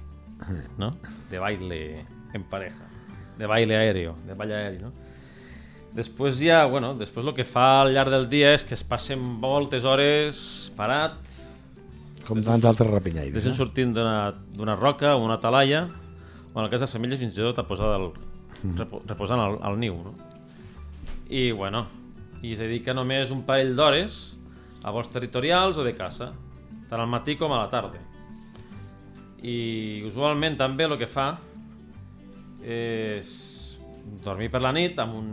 no? De baile en pareja, de baile aéreo, de ball aeri, no? Després ja, bueno, després el que fa al llarg del dia és que es passen moltes hores parat, Com tants altres rapinyaires. Deixen Eh? sortint d'una roca o una talaia, o en el cas de les femelles fins i tot a posar del, repo, reposant al, al niu. No? I bueno, i es dedica només un parell d'hores a vols territorials o de caça, tant al matí com a la tarda. I usualment també el que fa és dormir per la nit amb un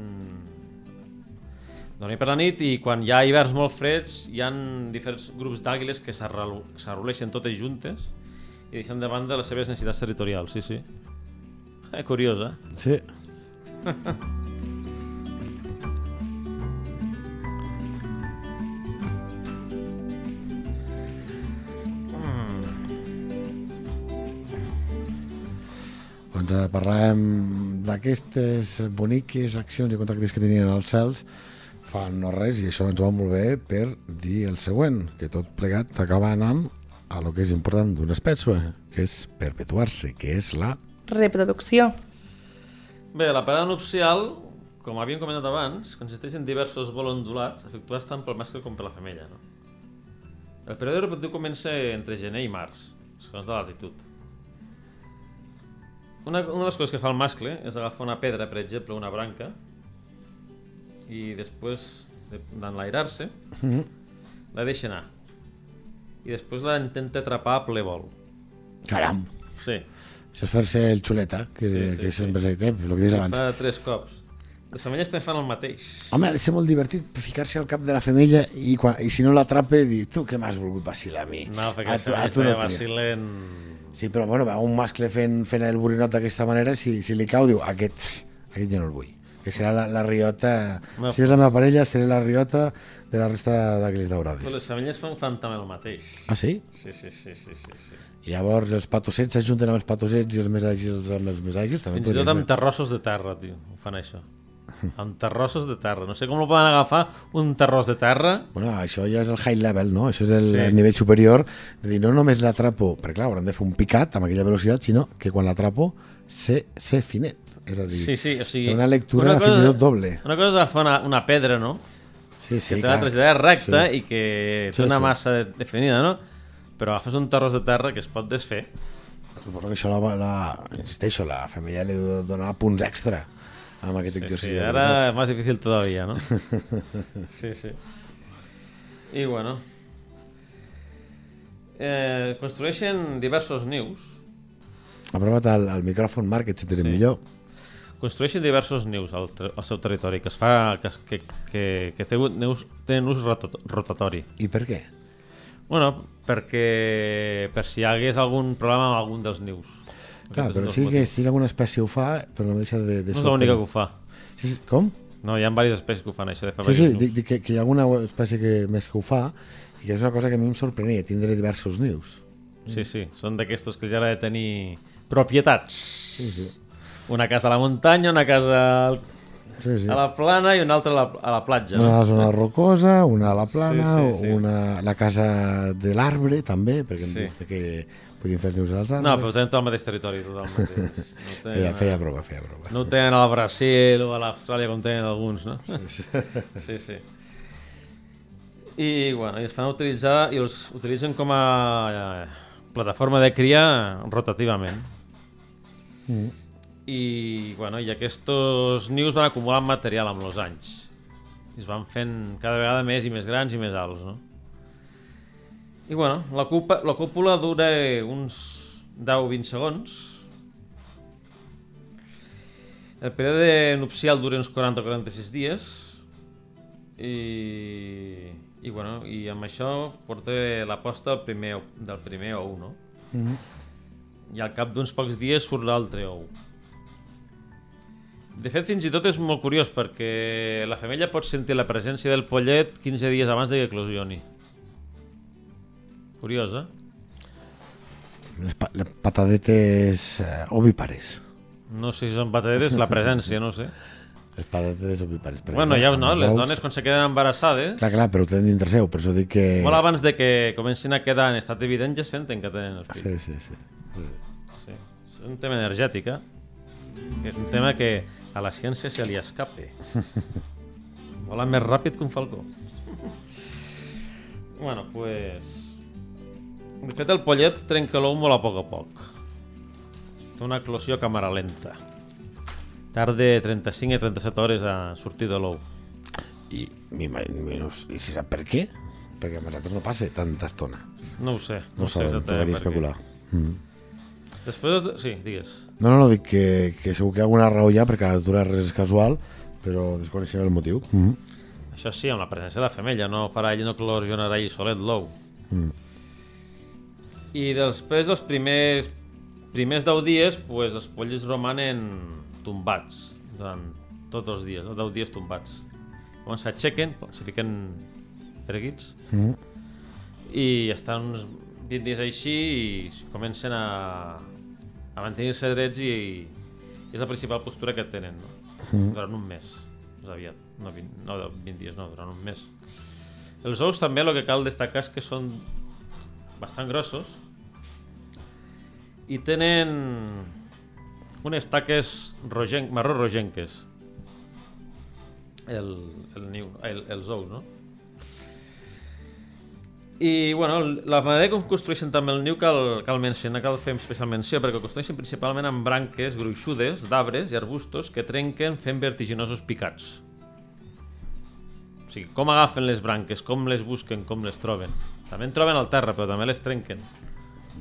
dormir per la nit i quan hi ha hiverns molt freds hi han diferents grups d'àguiles que s'arroleixen totes juntes i deixen de banda les seves necessitats territorials, sí, sí. Eh, curiós, eh? Sí. Doncs eh, parlàvem d'aquestes boniques accions i contactes que tenien als cels fa no res i això ens va molt bé per dir el següent, que tot plegat acaba anant a lo que és important d'una espècie, que és perpetuar-se, que és la Reproducció. Bé, la parada nupcial, com havíem comentat abans, consisteix en diversos vols ondulats efectuats tant pel mascle com per la femella. No? El període reproductiu comença entre gener i març, segons de l'altitud. Una, una de les coses que fa el mascle és agafar una pedra, per exemple, una branca, i després de- d'enlairar-se, la deixa anar. I després la intenta atrapar a ple vol. caram. Sí. Això és fer-se el xuleta, que, Sí, sí, sí, que sí. sempre s'ha dit, eh? el que Ho abans. fa tres cops. Les femelles també fan el mateix. Home, ha de ser molt divertit ficar-se al cap de la femella i, quan, i si no l'atrapa dir tu què m'has volgut vacilar a mi? No, perquè a tu, a tu no vacilen... Sí, però bueno, va, un mascle fent, fent el borinot d'aquesta manera, si, si li cau, diu, aquest, aquest jo no el vull. Que serà la, la riota... No. Si és la meva parella, seré la riota de la resta Però daurades. les femelles fan, fan també el mateix. Ah, sí? Sí, sí, sí, sí, sí, sí. I llavors els patossets s'ajunten amb els patossets i els més àgils amb els més àgils. També Fins i tot amb terrossos de terra, tio, ho fan això. Amb terrossos de terra. No sé com el poden agafar un terrós de terra. Bueno, això ja és el high level, no? Això és el, Sí. el nivell superior de dir, no només l'atrapo, perquè clar, hauran de fer un picat amb aquella velocitat, sinó que quan l'atrapo sé, sé finet. És a dir, Sí, sí, o sigui... té una lectura fins i tot doble. Una cosa és agafar una, una pedra, no? Sí, sí, que té la traslladada recta i que té Sí, una sí. massa definida, no? Però agafes un terrós de terra que es pot desfer. Suposo que això, la, la, insisteixo, la família li ha donar punts extra amb aquest Sí, exercici. sí, ara es más difícil todavía, ¿no? Sí, sí. I bueno... Eh, construeixen diversos nius. Aprova't al, al micròfon, Marc, que et sentirem Sí. millor. Construeixen diversos nius al, al seu territori, que es fa que, que, que, que té un- nius, tenen ús rotat- rotatori. I per què? Bueno, perquè per si hi hagués algun problema amb algun dels nius. Clar, però sí que si alguna espècie ho fa, però no deixa de... de No és l'única que ho fa. Sí, sí, com? No, hi ha diverses espècies que ho fan, això de fer Sí, sí, dic, dic que, que hi ha alguna espècie que, més que ho fa i que és una cosa que a mi em sorprenia, tindre diversos nius. Sí, sí, són d'aquestos que ja ha de tenir propietats. Sí, sí. Una casa a la muntanya, una casa sí, sí. a la plana i una altra a la, a la platja. Una a la zona rocosa, una a la plana, Sí, sí, sí. una la casa de l'arbre també, perquè Sí. sí. que podien fer nius als arbres. No, però tenen tot el mateix territori, tot el mateix. No tenen, feia prova, feia prova. no tenen al Brasil o a l'Austràlia com tenen alguns, no? Sí, sí. I, bueno, i es fan utilitzar i els utilitzen com a eh, plataforma de cria rotativament. Mm. I, bueno, i aquests nius van acumulant material amb els anys. I es van fent cada vegada més i més grans i més alts, no? I, bueno, la, culpa, la cúpula dura uns 10-20 segons. El període nupcial dura uns 40-46 dies. I, i, bueno, i amb això porta la posta del primer, del primer ou, no? Mhm. I al cap d'uns pocs dies surt l'altre ou. De fet, fins i tot és molt curiós perquè la femella pot sentir la presència del pollet 15 dies abans de que eclosioni. Curiós, eh? Les, pa les patadetes eh, ovípares. No sé si són patateres, la presència, no sé. Les patates ovípares. per Bueno, ja, no, amb les els ous. dones quan se queden embarassades, Clar, clar, però ho tenen dintre seu, per això dic que... molt abans de que comencin a quedar en estat evident, ja senten que tenen el fill. Sí, sí, sí. Sí. És un tema energètic, eh? És un tema que a la ciència se li escape. Vola més ràpid que un falcó. Bueno, pues... De fet, el pollet trenca l'ou molt a poc a poc. Té una eclosió a càmera lenta. Tarda 35 i 37 hores a sortir de l'ou. I, m'imagino, i si sap per què? Perquè a nosaltres no passa tanta estona. No ho sé. No, No, no sé sabem, tocaria especular. Mm. Després... de- Sí, digues. No, no, no, dic que, que segur que hi ha alguna raó ja, perquè la natura res és casual, però desconeixem el motiu. Mm. Això sí, amb la presència de la femella, no farà ell, no eclosionarà ell solet l'ou. Mm. I després dels primers primers 10 dies, pues, els polls romanen tombats durant tots els dies, no? 10 dies tombats. Llavors s'aixequen, se fiquen erguits Mm. i estan uns 20 dies així i comencen a, a mantenir-se drets i, i és la principal postura que tenen no? durant un mes més aviat, no 20, no 20 dies no, durant un mes els ous també el que cal destacar és que són bastant grossos i tenen unes taques rogen, marró rogenques el, el niu, el, els ous, no? I, bueno, la manera com construeixen també el niu cal, cal mencionar, cal fer especial menció, perquè el construeixen principalment amb branques gruixudes d'arbres i arbustos que trenquen fent vertiginosos picats. O sigui, com agafen les branques, com les busquen, com les troben. També en troben al terra, però també les trenquen.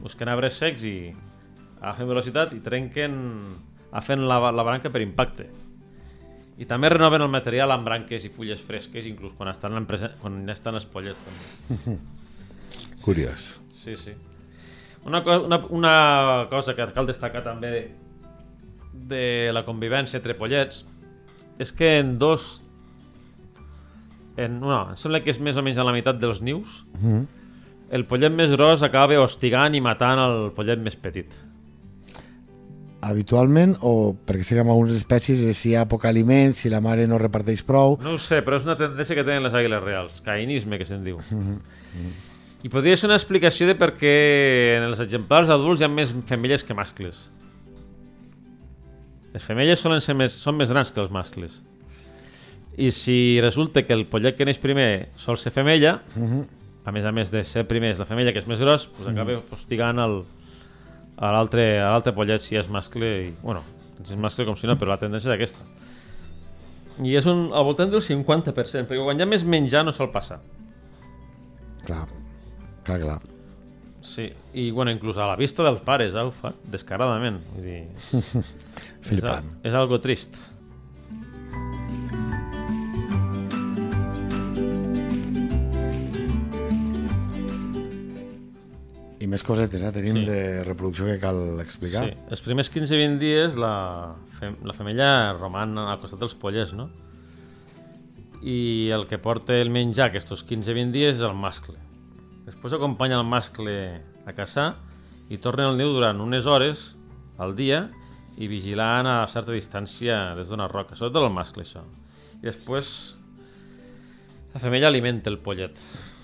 Busquen arbres secs i agafen velocitat i trenquen agafen la, la branca per impacte. I també renoven el material amb branques i fulles fresques, inclús quan estan, en presen... quan estan espolles també. Curiós. Sí, sí. Una, co una, una cosa que cal destacar també de, de la convivència entre pollets és que en dos... En, no, em sembla que és més o menys a la meitat dels nius Mm. el pollet més gros acaba hostigant i matant el pollet més petit. Habitualment, o perquè sé que en algunes espècies eh, si hi ha poc aliment, si la mare no reparteix prou... No ho sé, però és una tendència que tenen les àguiles reals, cainisme que se'n diu. I podria ser una explicació de per què en els exemplars adults hi ha més femelles que mascles. Les femelles solen ser més, són més grans que els mascles. I si resulta que el pollet que neix primer sol ser femella, a més a més de ser primer és la femella que és més gros, doncs acaba hostigant el, a l'altre a l'altre pollet si és mascle i, bueno, si és mascle com si no, però la tendència és aquesta. I és un, al voltant del 50%, perquè quan hi ha més menjar no sol passar. Clar, clar, clar. Sí, i bueno, inclús a la vista dels pares, eh, ho fa descaradament. Vull dir, és, Flipant. és algo trist. I més cosetes, eh? Tenim Sí. de reproducció que cal explicar. Sí, els primers 15-20 dies la, fem, la femella roman al costat dels pollets, no? I el que porta el menjar aquests 15-20 dies és el mascle. Després acompanya el mascle a caçar i torna al niu durant unes hores al dia i vigilant a certa distància des d'una roca, sobretot el mascle, això. I després la femella alimenta el pollet.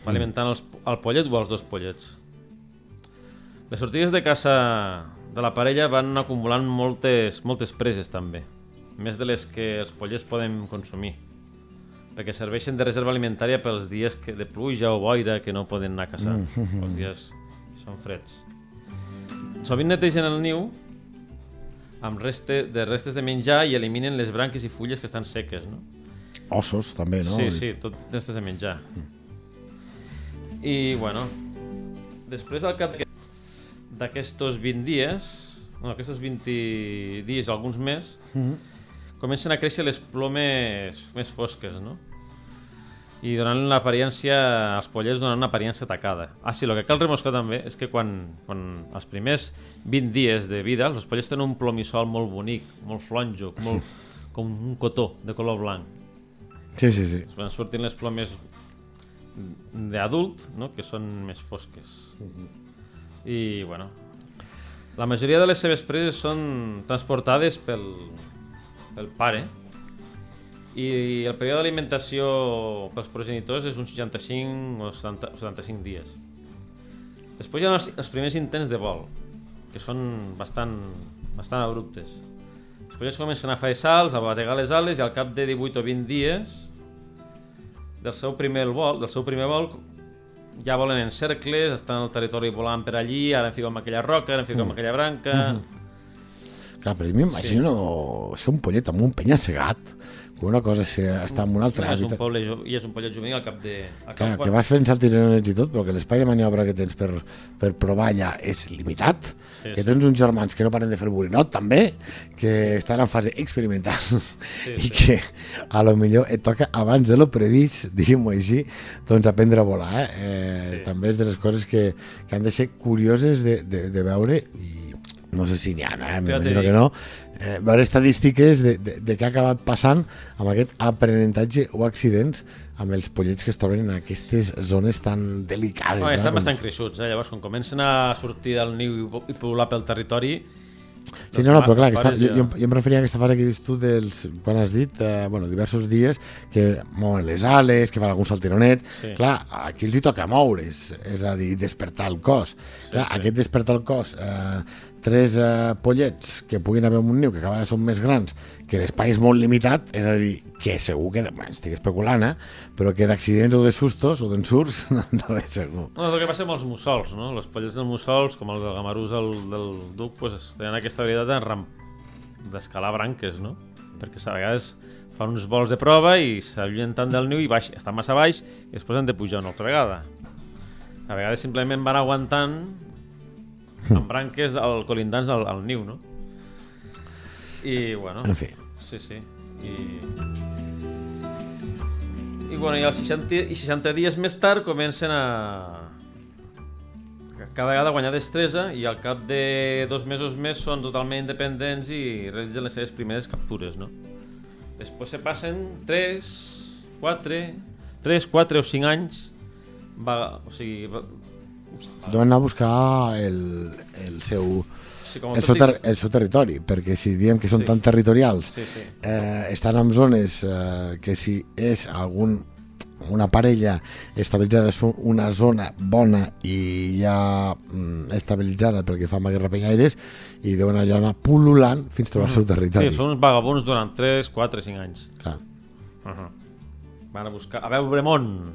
Va alimentant els, el pollet o els dos pollets. Les sortides de caça de la parella van acumulant moltes, moltes preses també, més de les que els pollets poden consumir, perquè serveixen de reserva alimentària pels dies que, de pluja o boira que no poden anar a caçar, els dies que són freds. Sovint netegen el niu amb reste, de restes de menjar i eliminen les branques i fulles que estan seques, no? Ossos, també, no? Sí, sí, tot restes de menjar. I, bueno, després al cap d'aquestos 20 dies, no, aquests 20 dies, alguns més, comencen a créixer les plomes més fosques, no? I donant l'apariència, als pollets donant una apariència tacada. Ah, sí, el que cal remoscar també és que quan, quan els primers 20 dies de vida, els pollets tenen un plomissol molt bonic, molt flonjo, molt, com un cotó de color blanc. Sí, sí, sí. Van sortint les plomes d'adult, no? que són més fosques. I, bueno, La majoria de les seves preses són transportades pel, pel pare i el període d'alimentació pels progenitors és uns 65 o 70, o 75 dies. Després hi ha els, els primers intents de vol, que són bastant, bastant abruptes. Després es comencen a fer salts, a bategar les ales i al cap de 18 o 20 dies del seu primer vol, del seu primer vol ja volen en cercles, estan al territori volant per allí, ara em fico amb aquella roca, ara em fico amb aquella branca... Mm -hmm. Clar, però jo m'imagino sí. ser un pollet amb un penya-segat, una cosa és estar en un altre Clar, és un poble i és un pollet juvenil al cap de... Al cap Clar, quan- que vas fent saltironets i tot, però que l'espai de maniobra que tens per, per provar allà és limitat, Sí, que sí. tens uns germans que no paren de fer borinot també, que estan en fase experimental i sí. que a lo millor et toca abans de lo previst, diguem-ho així, doncs aprendre a volar. Eh? Eh, Sí. També és de les coses que, que han de ser curioses de, de, de veure i no sé si n'hi ha, eh? m'imagino que no, eh, veure estadístiques de, de, de què ha acabat passant amb aquest aprenentatge o accidents amb els pollets que es troben en aquestes zones tan delicades. No, eh, estan com- bastant creixuts, eh? llavors quan comencen a sortir del niu i po- i poblar pel territori... Sí, no, no, però clar, aquesta, jo, jo, jo em referia a aquesta fase que dius tu dels, quan has dit, eh, bueno, diversos dies que mouen les ales, que fan algun saltironet, Sí. clar, aquí els hi toca moure's, és a dir, despertar el cos. clar, sí. aquest despertar el cos, eh, tres eh, pollets que puguin haver en un niu, que cada vegada són més grans, que l'espai és molt limitat, és a dir, que segur que, bueno, estic especulant, eh, però que d'accidents o de sustos o d'ensurts no, no és segur. No, és el que passa amb els mussols, no? Els pollets dels mussols, com els del gamarús del, del duc, pues, tenen aquesta ram- d'escalar branques, no? Perquè a vegades fan uns vols de prova i s'allunyen tant del niu i baix, estan massa baix i després han de pujar una altra vegada. A vegades simplement van aguantant amb branques al, colindants al, al niu, no? I, bueno... En fi. Sí, sí. I... I, bueno, i, als 60, i 60 dies més tard comencen a... cada vegada a guanyar destresa i al cap de dos mesos més són totalment independents i realitzen les seves primeres captures, no? Després se passen 3, 4, 3, 4 o 5 anys va, o sigui, Deuen anar a buscar el, el seu sí, el seu, ter el seu territori, perquè si diem que són Sí. tan territorials, Sí, sí. eh, estan en zones eh, que si és algun una parella estabilitzada és una zona bona i ja mm, estabilitzada pel que fa amb aquests rapenyaires i deuen allà anar pul·lulant fins a trobar el seu territori. Sí, són uns vagabunds durant 3, 4, 5 anys. Clar. Uh -huh. Van a buscar... A veure món.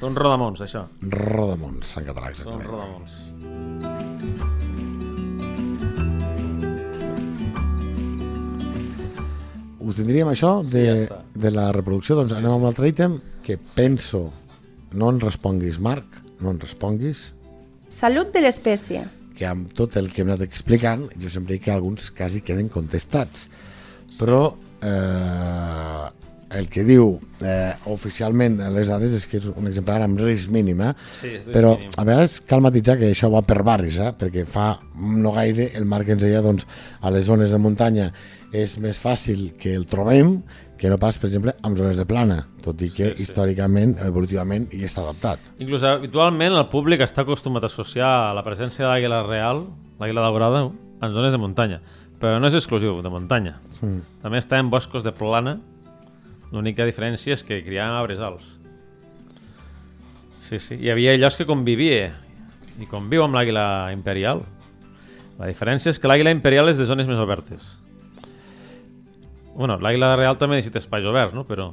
Són rodamons, això. Rodamons, en català, Són exactament. rodamons. Ho tindríem això de, ja està. de la reproducció, doncs anem amb l'altre ítem que penso, no en responguis Marc, no en responguis, Salut de l'espècie. que amb tot el que hem anat explicant, jo sempre dic que alguns quasi queden contestats. Però eh, el que diu eh, oficialment les dades és que és un exemplar amb risc mínim, eh? Sí, risc però mínim. a vegades cal matitzar que això va per barris, eh? perquè fa no gaire el Marc ens deia doncs, a les zones de muntanya és més fàcil que el trobem que no pas, per exemple, en zones de plana, tot i que Sí, sí. històricament, evolutivament, hi està adaptat. Inclús habitualment el públic està acostumat a associar la presència de l'àguila real, l'àguila daurada, en zones de muntanya. Però no és exclusiu de muntanya. Mm. També està en boscos de plana. L'única diferència és que criaven arbres alts. Sí, sí. Hi havia llocs que convivia i conviu amb l'àguila imperial. La diferència és que l'àguila imperial és de zones més obertes. Bueno, l'àguila real també necessita espais oberts, no? Però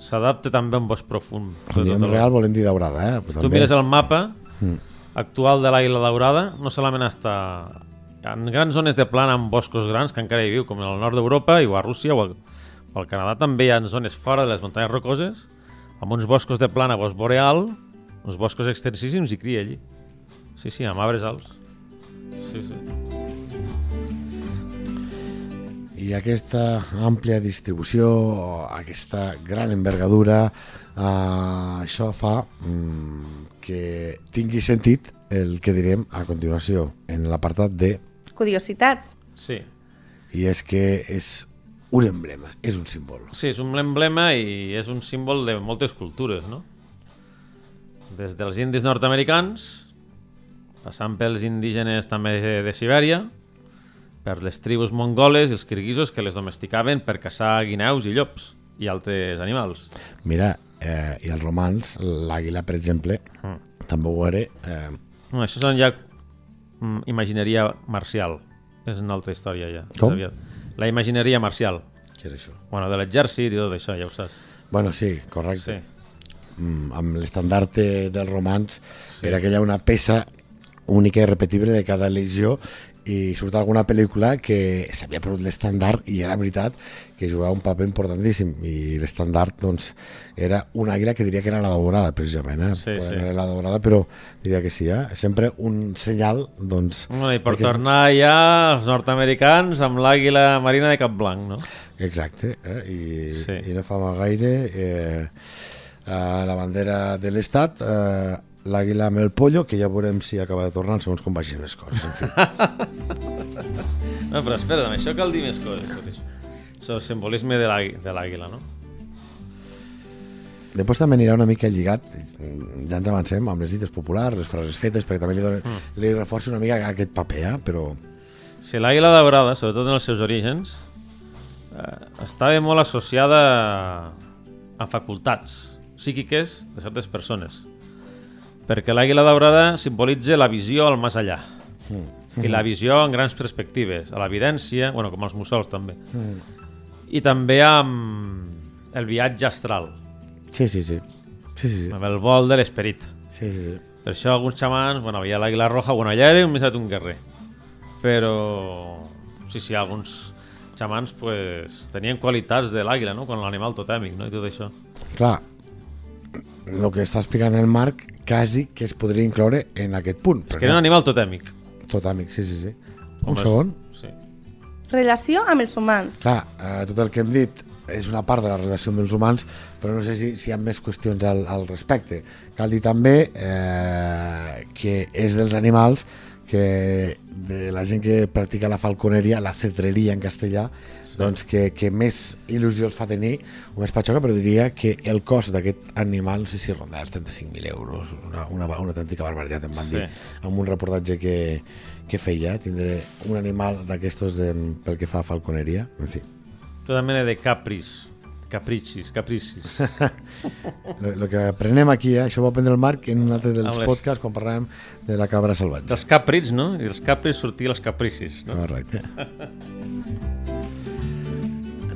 s'adapta també a un bosc profund. Quan diem real volem dir daurada, eh? Pues Tu també- mires el mapa actual de l'Àguila Daurada, no solament està en grans zones de plana amb boscos grans que encara hi viu, com al nord d'Europa o a Rússia o o al Canadà també hi ha zones fora de les muntanyes rocoses amb uns boscos de plana, bosc boreal, uns boscos extensíssims i cria allí. Sí, sí, amb arbres alts. Sí, sí. I aquesta àmplia distribució, aquesta gran envergadura, eh, això fa mm, que tingui sentit el que direm a continuació, en l'apartat de Curiositats. Sí. i és que és un emblema, és un símbol. Sí, és un emblema i és un símbol de moltes cultures, no? Des dels indis nord-americans passant pels indígenes també de Sibèria, per les tribus mongoles i els kirguisos que les domesticaven per caçar guineus i llops i altres animals. Mira, eh, i els romans, l'àguila, per exemple, Mm. també ho era... Eh, No, això són ja mm, imagineria marcial. És una altra història ja. Com? aviat. La imagineria marcial. què és això? Bueno, de l'exèrcit i tot això, ja ho saps. Bueno, sí, correcte. Sí. Mm, amb l'estandarte dels romans Sí. era aquella una peça única i repetible de cada legió i surt alguna pel·lícula que s'havia perdut l'estandard i era veritat que jugava un paper importantíssim i l'estandard doncs era una àguila que diria que era la daurada precisament eh? Sí, Poder sí. no era la daurada però diria que sí, eh? sempre un senyal doncs I per que tornar ja els nord-americans amb l'àguila marina de cap blanc, no? Exacte, eh? I, Sí. i no fa mal gaire eh, a la bandera de l'Estat eh, l'àguila amb el pollo, que ja veurem si acaba de tornar segons com vagin les coses. En fi. No, però espera, amb això cal dir més coses. Sobre el simbolisme de l'àgui- de l'àguila, no? Després també anirà una mica lligat, ja ens avancem, amb les dites populars, les frases fetes, perquè també li, dona, mm. li reforça una mica aquest paper, eh? però Si l'àguila daurada, sobretot en els seus orígens, eh, estava molt associada a facultats psíquiques de certes persones. Perquè l'àguila daurada simbolitza la visió al més allà. I la visió en grans perspectives, a l'evidència, bueno, com els mussols també. I també amb el viatge astral, sí, sí, sí. Sí, sí, sí. amb el vol de l'esperit. sí, sí, sí. Per això alguns xamans, bueno, havia l'àguila roja, bueno, allà era un més un guerrer. Però, sí, sí, alguns xamans pues, tenien qualitats de l'àguila, no? Con l'animal totèmic, no? I tot això. Clar, el que està explicant el Marc quasi que es podria incloure en aquest punt. És que era un animal totèmic. Tot amic, sí, sí, sí. Com Un és- segon. Sí. Relació amb els humans. Clar, eh, tot el que hem dit és una part de la relació amb els humans, però no sé si, si hi ha més qüestions al, al respecte. Cal dir també eh, que és dels animals que de la gent que practica la falconeria, la cetreria en castellà, doncs que, que més il·lusió els fa tenir, o més patxoca, però diria que el cost d'aquest animal, no sé si ronda els 35.000 euros, una, una, una autèntica barbaritat, em van Sí. dir, amb un reportatge que, que feia, tindré un animal d'aquestos de- pel que fa a falconeria, en fi. Tota mena de capris. Capricis, capricis. Lo, lo que aprenem aquí, eh, això ho va aprendre el Marc en un altre dels les- podcasts quan parlàvem de la cabra salvatge. Dels caprits, no? I dels capris sortia els capricis, no? Correcte.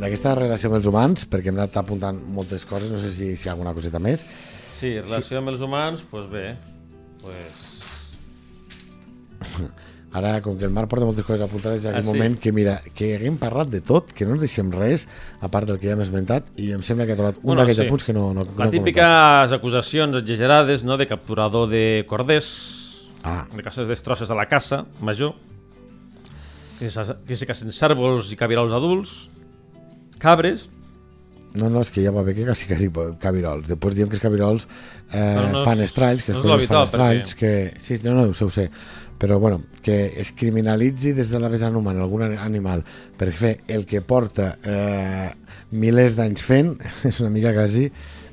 D'aquesta relació amb els humans, perquè hem anat apuntant moltes coses, no sé si, si hi ha alguna coseta més. Sí, relació amb els humans, doncs pues bé, pues... Ara, com que el Marc porta moltes coses apuntades, hi ha Ah, aquell sí? moment que, mira, que haguem parlat de tot, que no ens deixem res, a part del que ja hem esmentat, i em sembla que ha trobat un Bueno, d'aquests sí. apunts que no, no, Les no comentat. típiques acusacions exagerades, no?, de capturador de corders, Ah. de caces destrosses a la caça major, que se, que se cacen cèrvols i cabirols adults, cabres, No, no, és que ja va bé que quasi cari- cabirols. Després diem que els cabirols eh, No, no fan estralls, que no els fan estralls, que... Sí, no, no, ho sé, ho sé. Però, bueno, que es criminalitzi des de la vessant humana algun animal per fer el que porta eh, milers d'anys fent, és una mica quasi...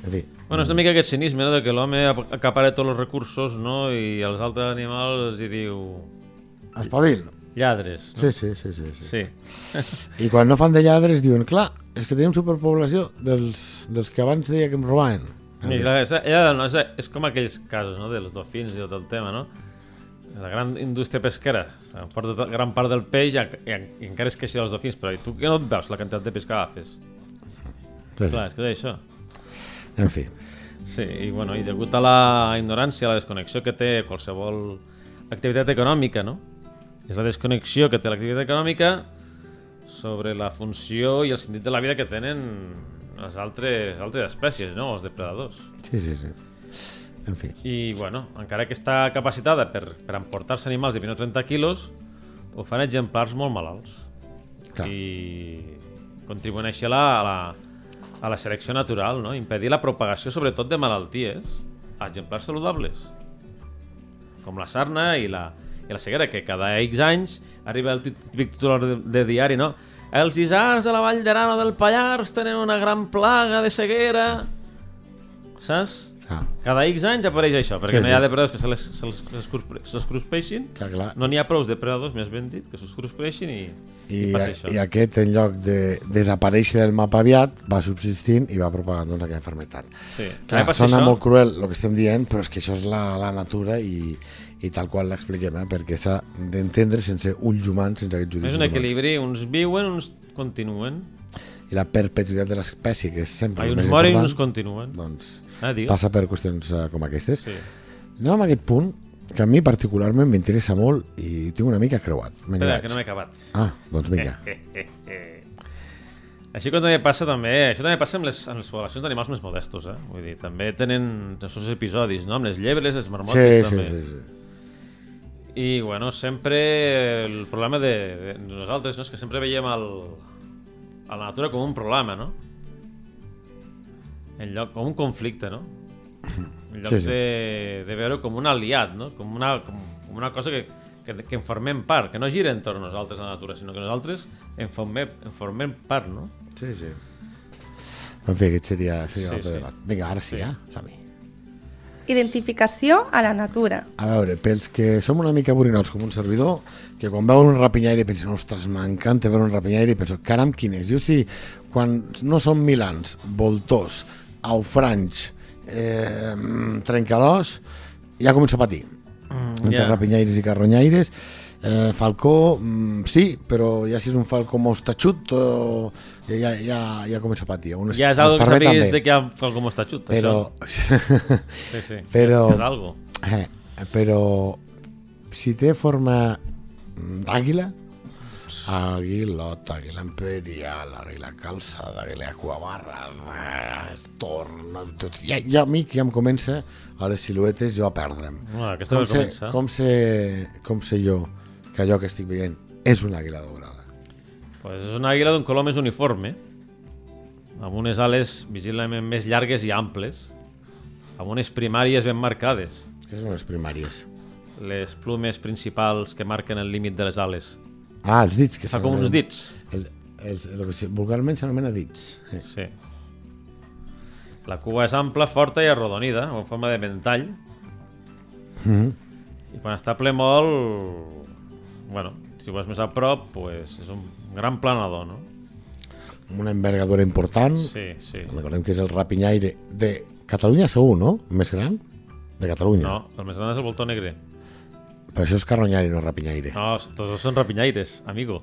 En fi, Bueno, és una mica aquest cinisme, no?, de que l'home ap- acapara tots els recursos, no?, i els altres animals hi diu... espavil. Lladres, no? Sí, sí, sí, sí, sí. Sí. I quan no fan de lladres diuen, clar, és que tenim superpoblació dels, dels que abans deia que em robaven. I la, és, no, és, és com aquells casos, no?, dels dofins i tot el tema, no? La gran indústria pesquera porta gran part del peix i, i, i encara és que així dels dofins, però i tu que no et veus la quantitat de peix que agafes? Sí, sí. Clar, és que és això. En fi, Sí, i, bueno, i degut a la ignorància, a la desconnexió que té qualsevol activitat econòmica, no? És la desconnexió que té l'activitat econòmica sobre la funció i el sentit de la vida que tenen les altres, altres espècies, no? Els depredadors. sí, sí, sí. En fi, I, bueno, encara que està capacitada per, per emportar-se animals de 20 o 30 quilos, ho fan exemplars molt malalts. Clar. I contribueix a la, a la, a la selecció natural, no? impedir la propagació sobretot de malalties a exemplars saludables, com la sarna i la, i la ceguera, que cada X anys arriba el típic titular de, de diari, no? Els isars de la Vall d'Aran o del Pallars tenen una gran plaga de ceguera. saps? Ah, Cada X anys apareix això, perquè Sí, no hi ha sí. depredadors que se les, se les, se les, cruspeixin, clar, clar. no n'hi ha prou depredadors, més ben dit, que se cruspeixin i, i, I, passa això. I aquest, en lloc de desaparèixer del mapa aviat, va subsistint i va propagant doncs, aquella enfermetat. Sí. Clar, sona això. molt cruel el que estem dient, però és que això és la, la natura i, i tal qual l'expliquem, eh? perquè s'ha d'entendre sense ulls humans, sense aquests judicis És un humans. equilibri, uns viuen, uns continuen. I la perpetuïtat de l'espècie, que és sempre Ai, uns moren i uns continuen. doncs, Ah, passa per qüestions eh, com aquestes. Sí. Anem amb aquest punt, que a mi particularment m'interessa molt i tinc una mica creuat. Espera, que no m'he acabat. Ah, doncs vinga. Eh, eh, eh. Així com també passa també, això també passa amb les, amb les poblacions d'animals més modestos, eh? Vull dir, també tenen els seus episodis, no? Amb les llebres, les Sí, marmotes, sí, també. sí, sí. I, bueno, sempre el problema de, de nosaltres, no? És que sempre veiem el, a la natura com un problema, no? En lloc, com un conflicte, no? En lloc Sí, sí. De, de veure com un aliat, no? Com una, com, com una cosa que, que, que en formem part, que no gira entorn a nosaltres a la natura, sinó que nosaltres en formem, en formem part, no? Sí, sí. En fi, aquest seria, seria Sí, sí, debat. Vinga, ara sí, Sí. ja, som-hi. Identificació a la natura. A veure, pels que som una mica borinots com un servidor, que quan veuen un rapinyaire pensen, ostres, m'encanta veure un rapinyaire, i penso, caram, quin és? Jo sí, quan no són milans, voltors, aufranys, eh, trencalós, ja començo a patir. Mm, Entre ja. rapinyaires i carronyaires, eh, falcó, mm, sí, però ja si és un falcó mostatxut, o, ja, ja, ja començo a patir. Un Ja és algo que sabies de que hi ha com està xut, Però... això. Sí, sí. però- És, algo. Eh, però si té forma d'àguila, àguilot, àguila imperial, àguila calçada, àguila aquabarra, eh, torn, tot, ja, ja a mi que ja em comença a les siluetes jo a perdre'm. Ah, Com comença. com, sé, com sé jo que allò que estic veient és una àguila daurada? Pues és una àguila d'un color més uniforme, amb unes ales visiblement més llargues i amples, amb unes primàries ben marcades, Què són les primàries? les plumes principals que marquen el límit de les ales. Ah, els dits. Que Fa com uns dits. El, els, el que vulgarment s'anomena dits. Sí. Sí. La cua és ampla, forta i arrodonida, en forma de ventall. Mhm. I quan està ple molt... Bueno, si ho veus més a prop, pues és un gran planador, no? Amb una envergadura important. Sí, sí. Recordem que és el rapinyaire de Catalunya segur, no? Més gran? De Catalunya. No, el més gran és el voltor negre. Però això és carronyaire, no rapinyaire. No, tots dos són rapinyaires, amigo.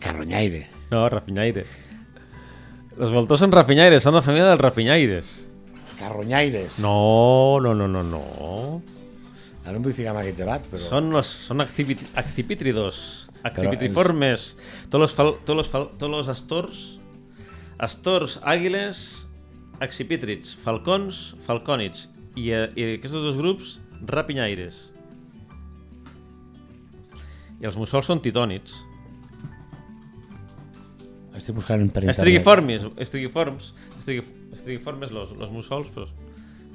Carronyaire. No, rapinyaire. Els voltors són rapinyaires, són la família dels rapinyaires. Carronyaires. No, no, no, no, no. Ara no em vull ficar en aquest debat, però... Són, los, són accipit- accipítridos, accipitriformes, los, fal, tots los, fal, tots los astors, astors, àguiles, accipítrids, falcons, falcònids, i, eh, i aquests dos grups, rapinyaires. I els mussols són titònids. Estic buscant per internet. Estrigiformis, estrigiforms, estrigif, estrigiformes los, los mussols, però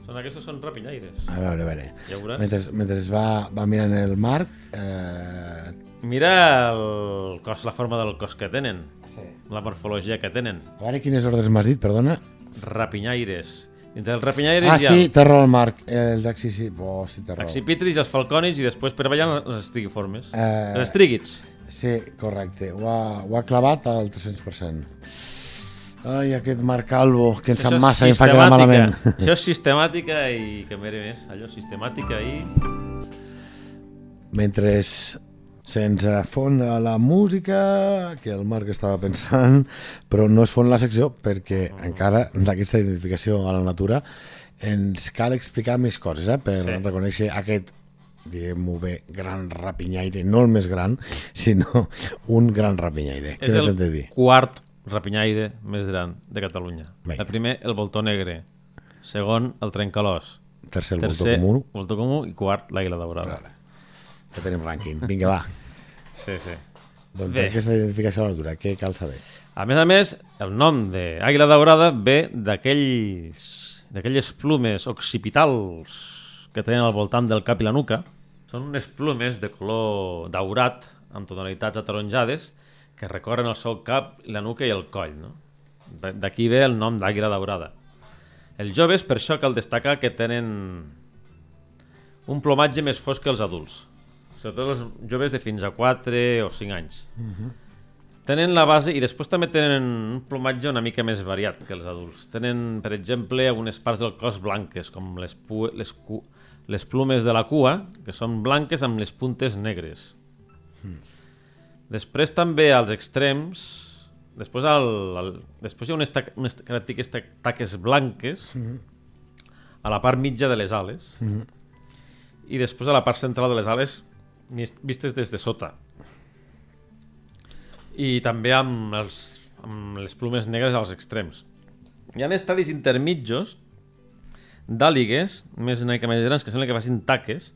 són aquests són rapinyaires. A veure, a veure. Ja veuràs. Mentre, mentre es va, va mirant el marc... Eh... Mira el cos, la forma del cos que tenen, Sí. la morfologia que tenen. A veure quines ordres m'has dit, perdona. Rapinyaires. Entre els rapinyaires Ah, hi ha sí, té raó el Marc. Els axis, sí. Oh, sí, té raó. accipitris i els falcònids i després per ballar els estrigiformes. Eh, Els estríguids. Sí, correcte. Ho ha, ho ha clavat al 300%. Ai, aquest Marc Calvo, que ens Això és massa i em fa quedar malament. Això és sistemàtica i que mere més. Allò, sistemàtica i... Mentre se'ns fon la música, que el Marc estava pensant, però no es fon la secció perquè encara d'aquesta identificació a la natura ens cal explicar més coses eh, per Sí. reconèixer aquest diguem-ho bé, gran rapinyaire, no el més gran, sinó un gran rapinyaire. Què És més el de dir? quart rapinyaire més gran de Catalunya. Vinga. El primer, el voltor negre. Segon, el trencalós. Tercer, el Tercer, voltor comú. voltor comú. I quart, l'àguila daurada. Vale. Ja tenim rànquing. Vinga, va. Sí, sí. Doncs Bé. aquesta identificació a la natura, què cal saber? A més a més, el nom d'àguila daurada ve d'aquelles plumes occipitals que tenen al voltant del cap i la nuca. Són unes plumes de color daurat, amb tonalitats ataronjades, que recorren el seu cap, la nuca i el coll. No? D'aquí ve el nom d'àguila daurada. Els joves, per això cal destacar que tenen un plomatge més fosc que els adults. Sobretot els joves de fins a 4 o 5 anys. Tenen la base i després també tenen un plomatge una mica més variat que els adults. Tenen, per exemple, algunes parts del cos blanques, com les, les, les plumes de la cua, que són blanques amb les puntes negres. Després també als extrems, després, al, al, després hi ha unes, ta unes característiques ta taques blanques a la part mitja de les ales i després a la part central de les ales vis- vistes des de sota. I també amb, els, amb les plumes negres als extrems. Hi ha estadis intermitjos d'àligues, més una mica més grans, que sembla que facin taques,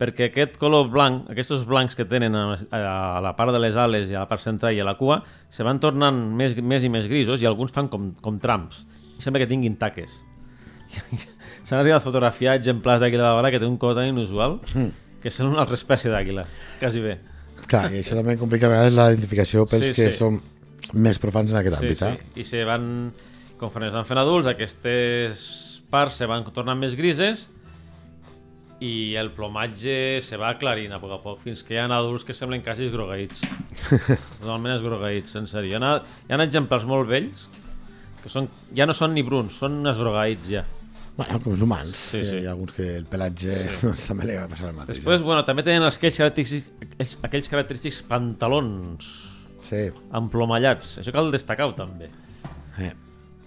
perquè aquest color blanc, aquests blancs que tenen a, a la part de les ales i a la part central i a la cua, se van tornant més, més i més grisos i alguns fan com, com trams. I sembla que tinguin taques. S'han arribat a fotografiar exemplars d'àguila de vora que té un color tan inusual que sembla una altra espècie d'àguila, quasi bé. Clar, i això també complica a vegades la identificació pels Sí, que sí. som més profans en aquest Sí, àmbit. sí. eh? I se van, conforme es van fent adults, aquestes parts se van tornant més grises i el plomatge se va aclarint a poc a poc fins que hi ha adults que semblen quasi esgrogueïts. Normalment esgrogueïts, en sèrio. Hi ha, hi ha exemples molt vells que són, ja no són ni bruns, són esgrogueïts ja. Bueno, com els humans. Sí, sí. Hi ha alguns que el pelatge doncs, també li va passar el mateix. Després, bueno, també tenen aquells característics, aquells, aquells característics pantalons Sí, emplomallats. Això cal destacar-ho també. eh.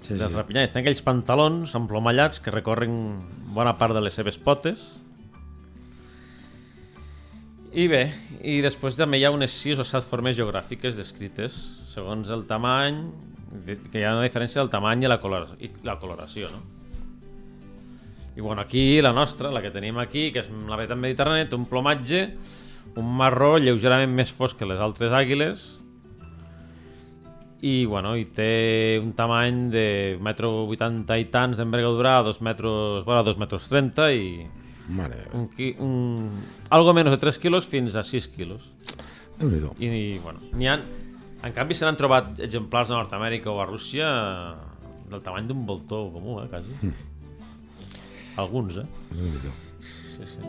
sí, dels sí. Tenen aquells pantalons emplomallats que recorren bona part de les seves potes. I bé, i després també hi ha unes 6 o 7 formes geogràfiques descrites segons el tamany, que hi ha una diferència del tamany i la, color, i la coloració, no? I bueno, aquí la nostra, la que tenim aquí, que és la veritat mediterrània, té un plomatge, un marró lleugerament més fosc que les altres àguiles, i, bueno, i té un tamany de 1,80 m i tants d'envergadura a 2 metres, bueno, a 2 metres 30 i Mare un, qui- un, algo menos de 3 quilos fins a 6 quilos. I, i bueno, n'hi ha... En canvi, se n'han trobat exemplars a Nord-Amèrica o a Rússia del tamany d'un voltor comú, eh, quasi. Alguns, eh? Sí, sí.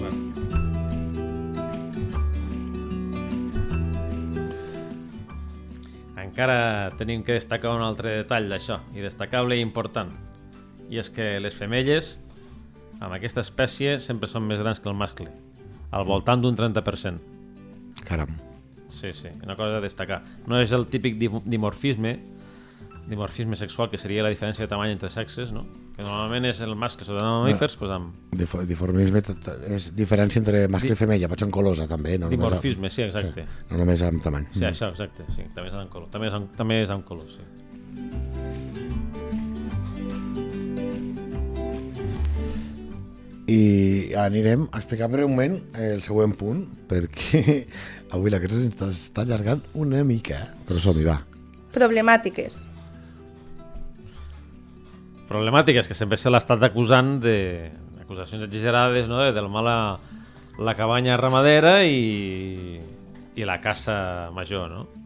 Bueno. Encara tenim que destacar un altre detall d'això, i destacable i important. I és que les femelles amb aquesta espècie sempre són més grans que el mascle, al voltant d'un 30%. Caram. Sí, sí, una cosa a destacar. No és el típic dim- dimorfisme, dimorfisme sexual, que seria la diferència de tamany entre sexes, no? Que normalment és el mascle, sobretot en mamífers, pues amb Diformisme t- és diferència entre mascle i femella, pot ser en colosa també. No amb- dimorfisme, sí, exacte. Sí, no només amb tamany. Sí, això, exacte, sí, també és en color, també és en, també és en color, sí. I anirem a explicar breument el següent punt, perquè avui la cosa s'està està allargant una mica, però som-hi, va. Problemàtiques. Problemàtiques que sempre se l'ha estat acusant de acusacions exagerades, no?, de del mal a la cabanya ramadera i, i la caça major, no?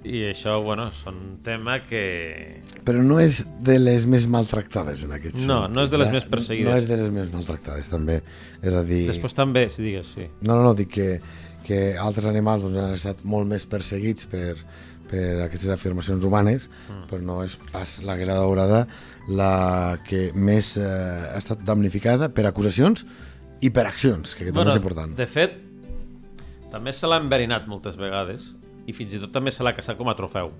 I això, bueno, és un tema que... Però no és de les més maltractades en aquest No, sentit. no és de les eh? més perseguides. No és de les més maltractades, també. És a dir... Després també, si digues, sí. No, no, no, dic que, que altres animals doncs, han estat molt més perseguits per, per aquestes afirmacions humanes, mm. però no és pas l'àguila daurada la que més eh, ha estat damnificada per acusacions i per accions, que, que també és important. De fet, també se l'ha enverinat moltes vegades i fins i tot també se l'ha caçat com a trofeu.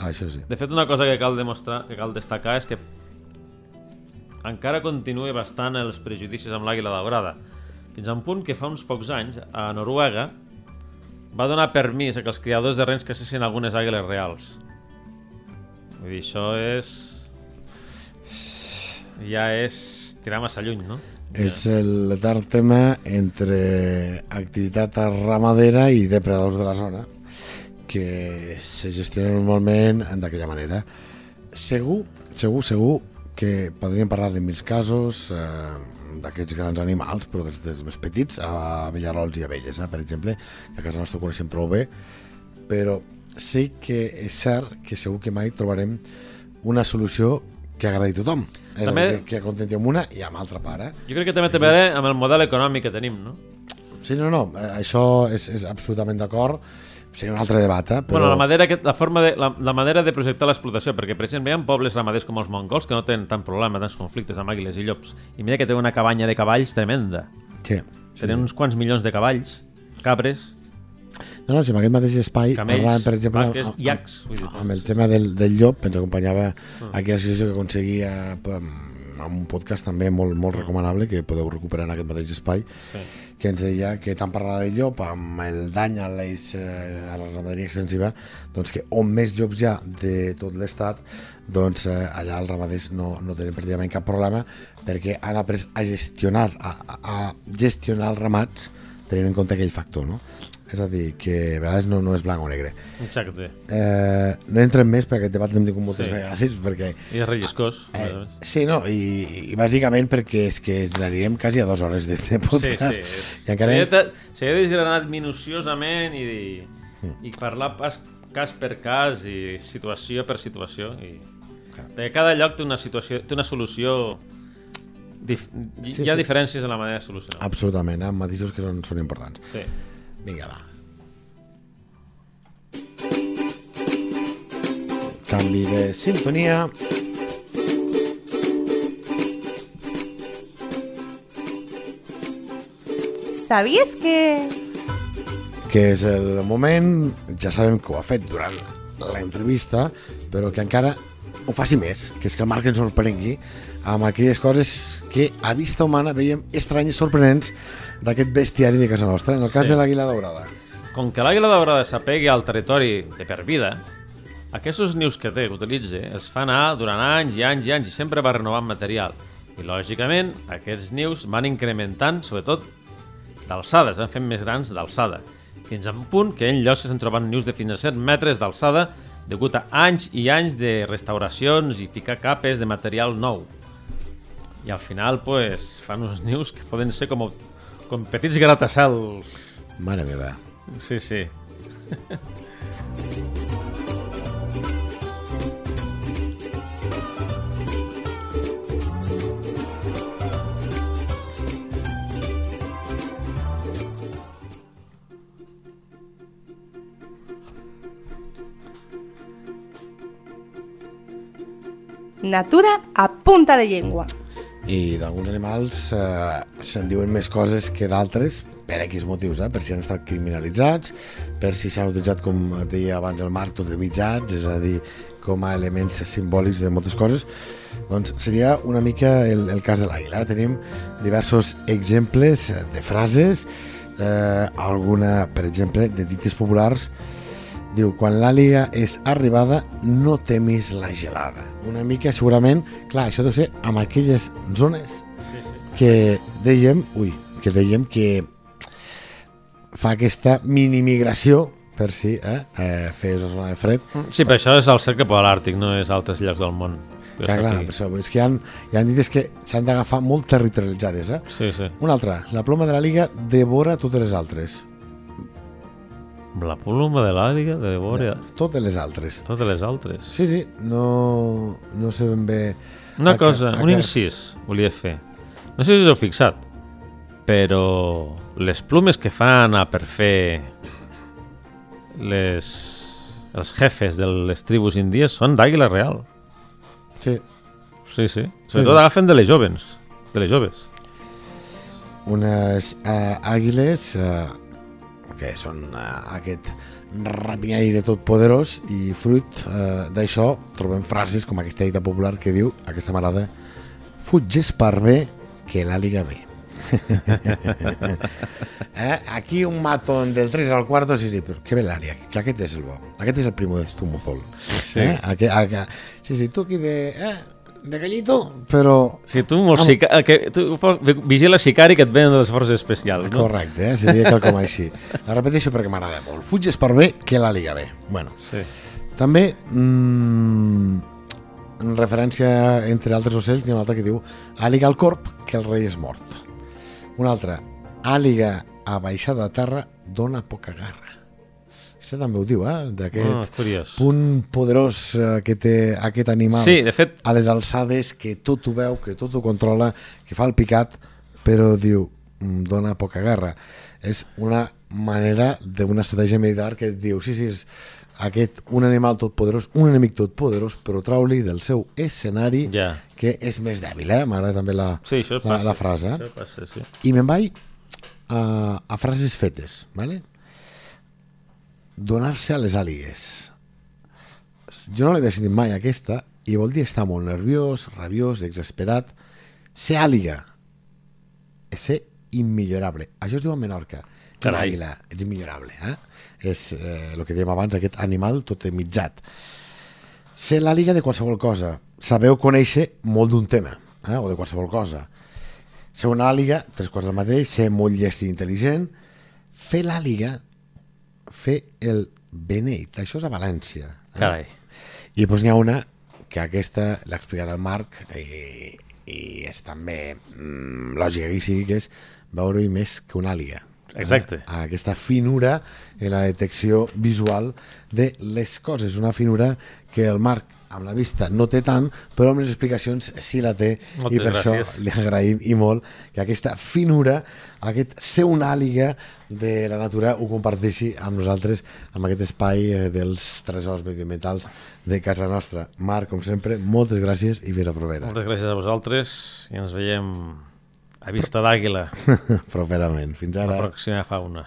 Ah, això sí. De fet, una cosa que cal demostrar, que cal destacar és que encara continua bastant els prejudicis amb l'àguila daurada. Fins a un punt que fa uns pocs anys, a Noruega, va donar permís a que els criadors de rens caçessin algunes àguiles reals. Vull dir, això és... Ja és tirar massa lluny, no? És el dark tema entre activitat ramadera i depredadors de la zona que se gestiona normalment d'aquella manera. Segur, segur, segur que podríem parlar de mils casos eh, d'aquests grans animals, però des dels més petits a abellerols i abelles, eh, per exemple, que a casa nostra coneixem prou bé, però sí que és cert que segur que mai trobarem una solució que agradi a tothom. És També- que, que contenti amb una i amb altra part. Eh? Jo crec que també té a veure amb el model econòmic que tenim, no? Sí, no, no, eh, això és, és absolutament d'acord. Seria un altre debat, eh? Però... Bueno, la, manera que, la, forma de, la, la manera de projectar l'explotació, perquè, per exemple, hi ha pobles ramaders com els mongols que no tenen tant problema, tants conflictes amb àguiles i llops. I mira que té una cabanya de cavalls tremenda. Sí. Serien uns quants milions de cavalls, cabres, No, no, si en aquest mateix espai Camells, parlàvem, per exemple, vaques, amb, iacs, vull dir, amb el tema del, del llop, ens acompanyava Mm. aquella associació que aconseguia amb un podcast també molt, molt recomanable que podeu recuperar en aquest mateix espai Sí. que ens deia que tant parlava del llop amb el dany a, l'eix, eh, a la ramaderia extensiva doncs que on més llops hi ha de tot l'estat doncs eh, allà els ramaders no, no tenen pràcticament cap problema perquè han après a gestionar a, a, a gestionar els ramats tenint en compte aquell factor no? És a dir, que a vegades no, no és blanc o negre exacte. eh, no entrem més perquè aquest debat l'hem tingut moltes Sí. vegades perquè I és relliscós. a més a Eh, més. sí, no, i, i bàsicament perquè és que ens anirem quasi a dues hores de, de Sí, podcast. sí. és- I encara... S'ha de- de desgranat minuciosament i, i parlar pas, cas per cas i situació per situació. I... Perquè cada lloc té una, situació, té una solució... Dif... Sí, Sí, hi ha sí. diferències en la manera de solucionar. Absolutament, amb matisos que són, són importants. Sí. Vinga, va. Canvi de sintonia. ¿Sabías que...? que és el moment, ja sabem que ho ha fet durant l'entrevista, però que encara ho faci més, que és que el Marc ens sorprengui amb aquelles coses que a vista humana veiem estranyes, sorprenents d'aquest bestiari de casa nostra, en el cas Sí. de l'àguila daurada. Com que l'àguila daurada s'apegui al territori de per vida, aquests nius que té, que utilitza, es fa anar durant anys i anys i anys i sempre va renovant material. I, lògicament, aquests nius van incrementant, sobretot, d'alçada, es van fent més grans d'alçada, fins a un punt que en llocs que s'han trobat nius de fins a 7 metres d'alçada degut a anys i anys de restauracions i ficar capes de material nou. I al final, pues, fan uns nius que poden ser com, com petits gratacels Mare meva. Sí, sí. Natura a punta de llengua. I d'alguns animals eh, se'n diuen més coses que d'altres per X motius, eh? per si han estat criminalitzats, per si s'han utilitzat, com deia abans el Marc, totemitzats, és a dir, com a elements simbòlics de moltes coses, doncs seria una mica el, el cas de l'àguila. Tenim diversos exemples eh, de frases, eh, alguna, per exemple, de dites populars, Diu, quan l'àliga és arribada, no temis la gelada. Una mica, segurament, clar, això deu ser amb aquelles zones sí, sí. que dèiem, ui, que dèiem que fa aquesta mini-migració per si eh, eh, fes una zona de fred. Sí, però això és el cercle polar àrtic, no és altres llocs del món. Jo Clar, per això, és que hi ha, hi ha dites que s'han d'agafar molt territorialitzades. Eh? Sí, sí. Una altra, la ploma de l'àliga devora totes les altres. La pluma de l'àliga de Bòrea, Totes les altres. totes les altres. Sí, sí, no, no sé ben bé... Una a- cosa, a- un incís, volia fer. No sé si us heu fixat, però les plumes que fan a per fer les, els jefes de les tribus índies són d'àguila real. Sí, Sí, sí. Sí, Sobretot sí. agafen de les joves. De les joves. unes eh, àguiles eh, que són eh, aquest rapinyaire tot poderós i fruit eh, d'això trobem frases com aquesta dita popular que diu, aquesta m'agrada fuig esparver que l'àliga ve eh? aquí un matón del 3 al cuarto sí, sí, però que ve l'àliga que aquest és el bo, aquest és el primo d'estumozol Sí. eh? Aqu aqu sí, sí, tu aquí de, eh? De gallito però Sí, tu molt Amb- sica... que, tu vigila sicari que et venen de les forces especials, no? Correcte, eh? seria quelcom així. La repeteixo perquè m'agrada molt. Fuig és per bé que la liga bé. Bueno, Sí. també, mmm, en referència entre altres ocells, hi ha un altre que diu àliga al corp, que el rei és mort. Un altre, àliga a baixada a terra dona poca garra. Este també ho diu, eh? D'aquest Ah, punt poderós eh, que té aquest animal Sí, de fet, a les alçades, que tot ho veu, que tot ho controla, que fa el picat, però diu, "Mm, dona poca guerra. És una manera d'una estratègia militar que et diu, sí, sí, és aquest, un animal totpoderós, un enemic totpoderós, però trau-li del seu escenari Ja. que és més dèbil, eh? M'agrada també la, sí, això la, passa. la frase. Eh? Això passa, sí. I me'n vaig a, a frases fetes, ¿vale? Donar-se a les àligues. Jo no l'havia sentit mai aquesta i vol dir estar molt nerviós, rabiós, exasperat. Ser àliga és ser immillorable. Això es diu a Menorca. Ets Carai. àguila, ets immillorable. Eh? És eh, el que dèiem abans, aquest animal tot mitjat. Ser l'àliga de qualsevol cosa. Sabeu conèixer molt d'un tema, eh? o de qualsevol cosa. Ser una àliga, tres quarts del mateix, ser molt llest i intel·ligent. Fer l'àliga, fer el beneit. Això és a València. Eh? Carai. I doncs n'hi ha una que aquesta l'ha explicat el Marc i, i és també mm, lògica que sigui, que és veure-hi més que una àliga. Exacte. Eh? Aquesta finura en la detecció visual de les coses. Una finura que el Marc amb la vista no té tant, però amb les explicacions sí la té Moltes i per gràcies. això li agraïm i molt que aquesta finura, aquest ser una àliga de la natura ho comparteixi amb nosaltres amb aquest espai eh, dels tresors mediambientals de casa nostra. Marc, com sempre, moltes gràcies i fins a propera. Moltes gràcies a vosaltres i ens veiem a vista d'àguila, Properament. Fins la ara. pròxima fauna.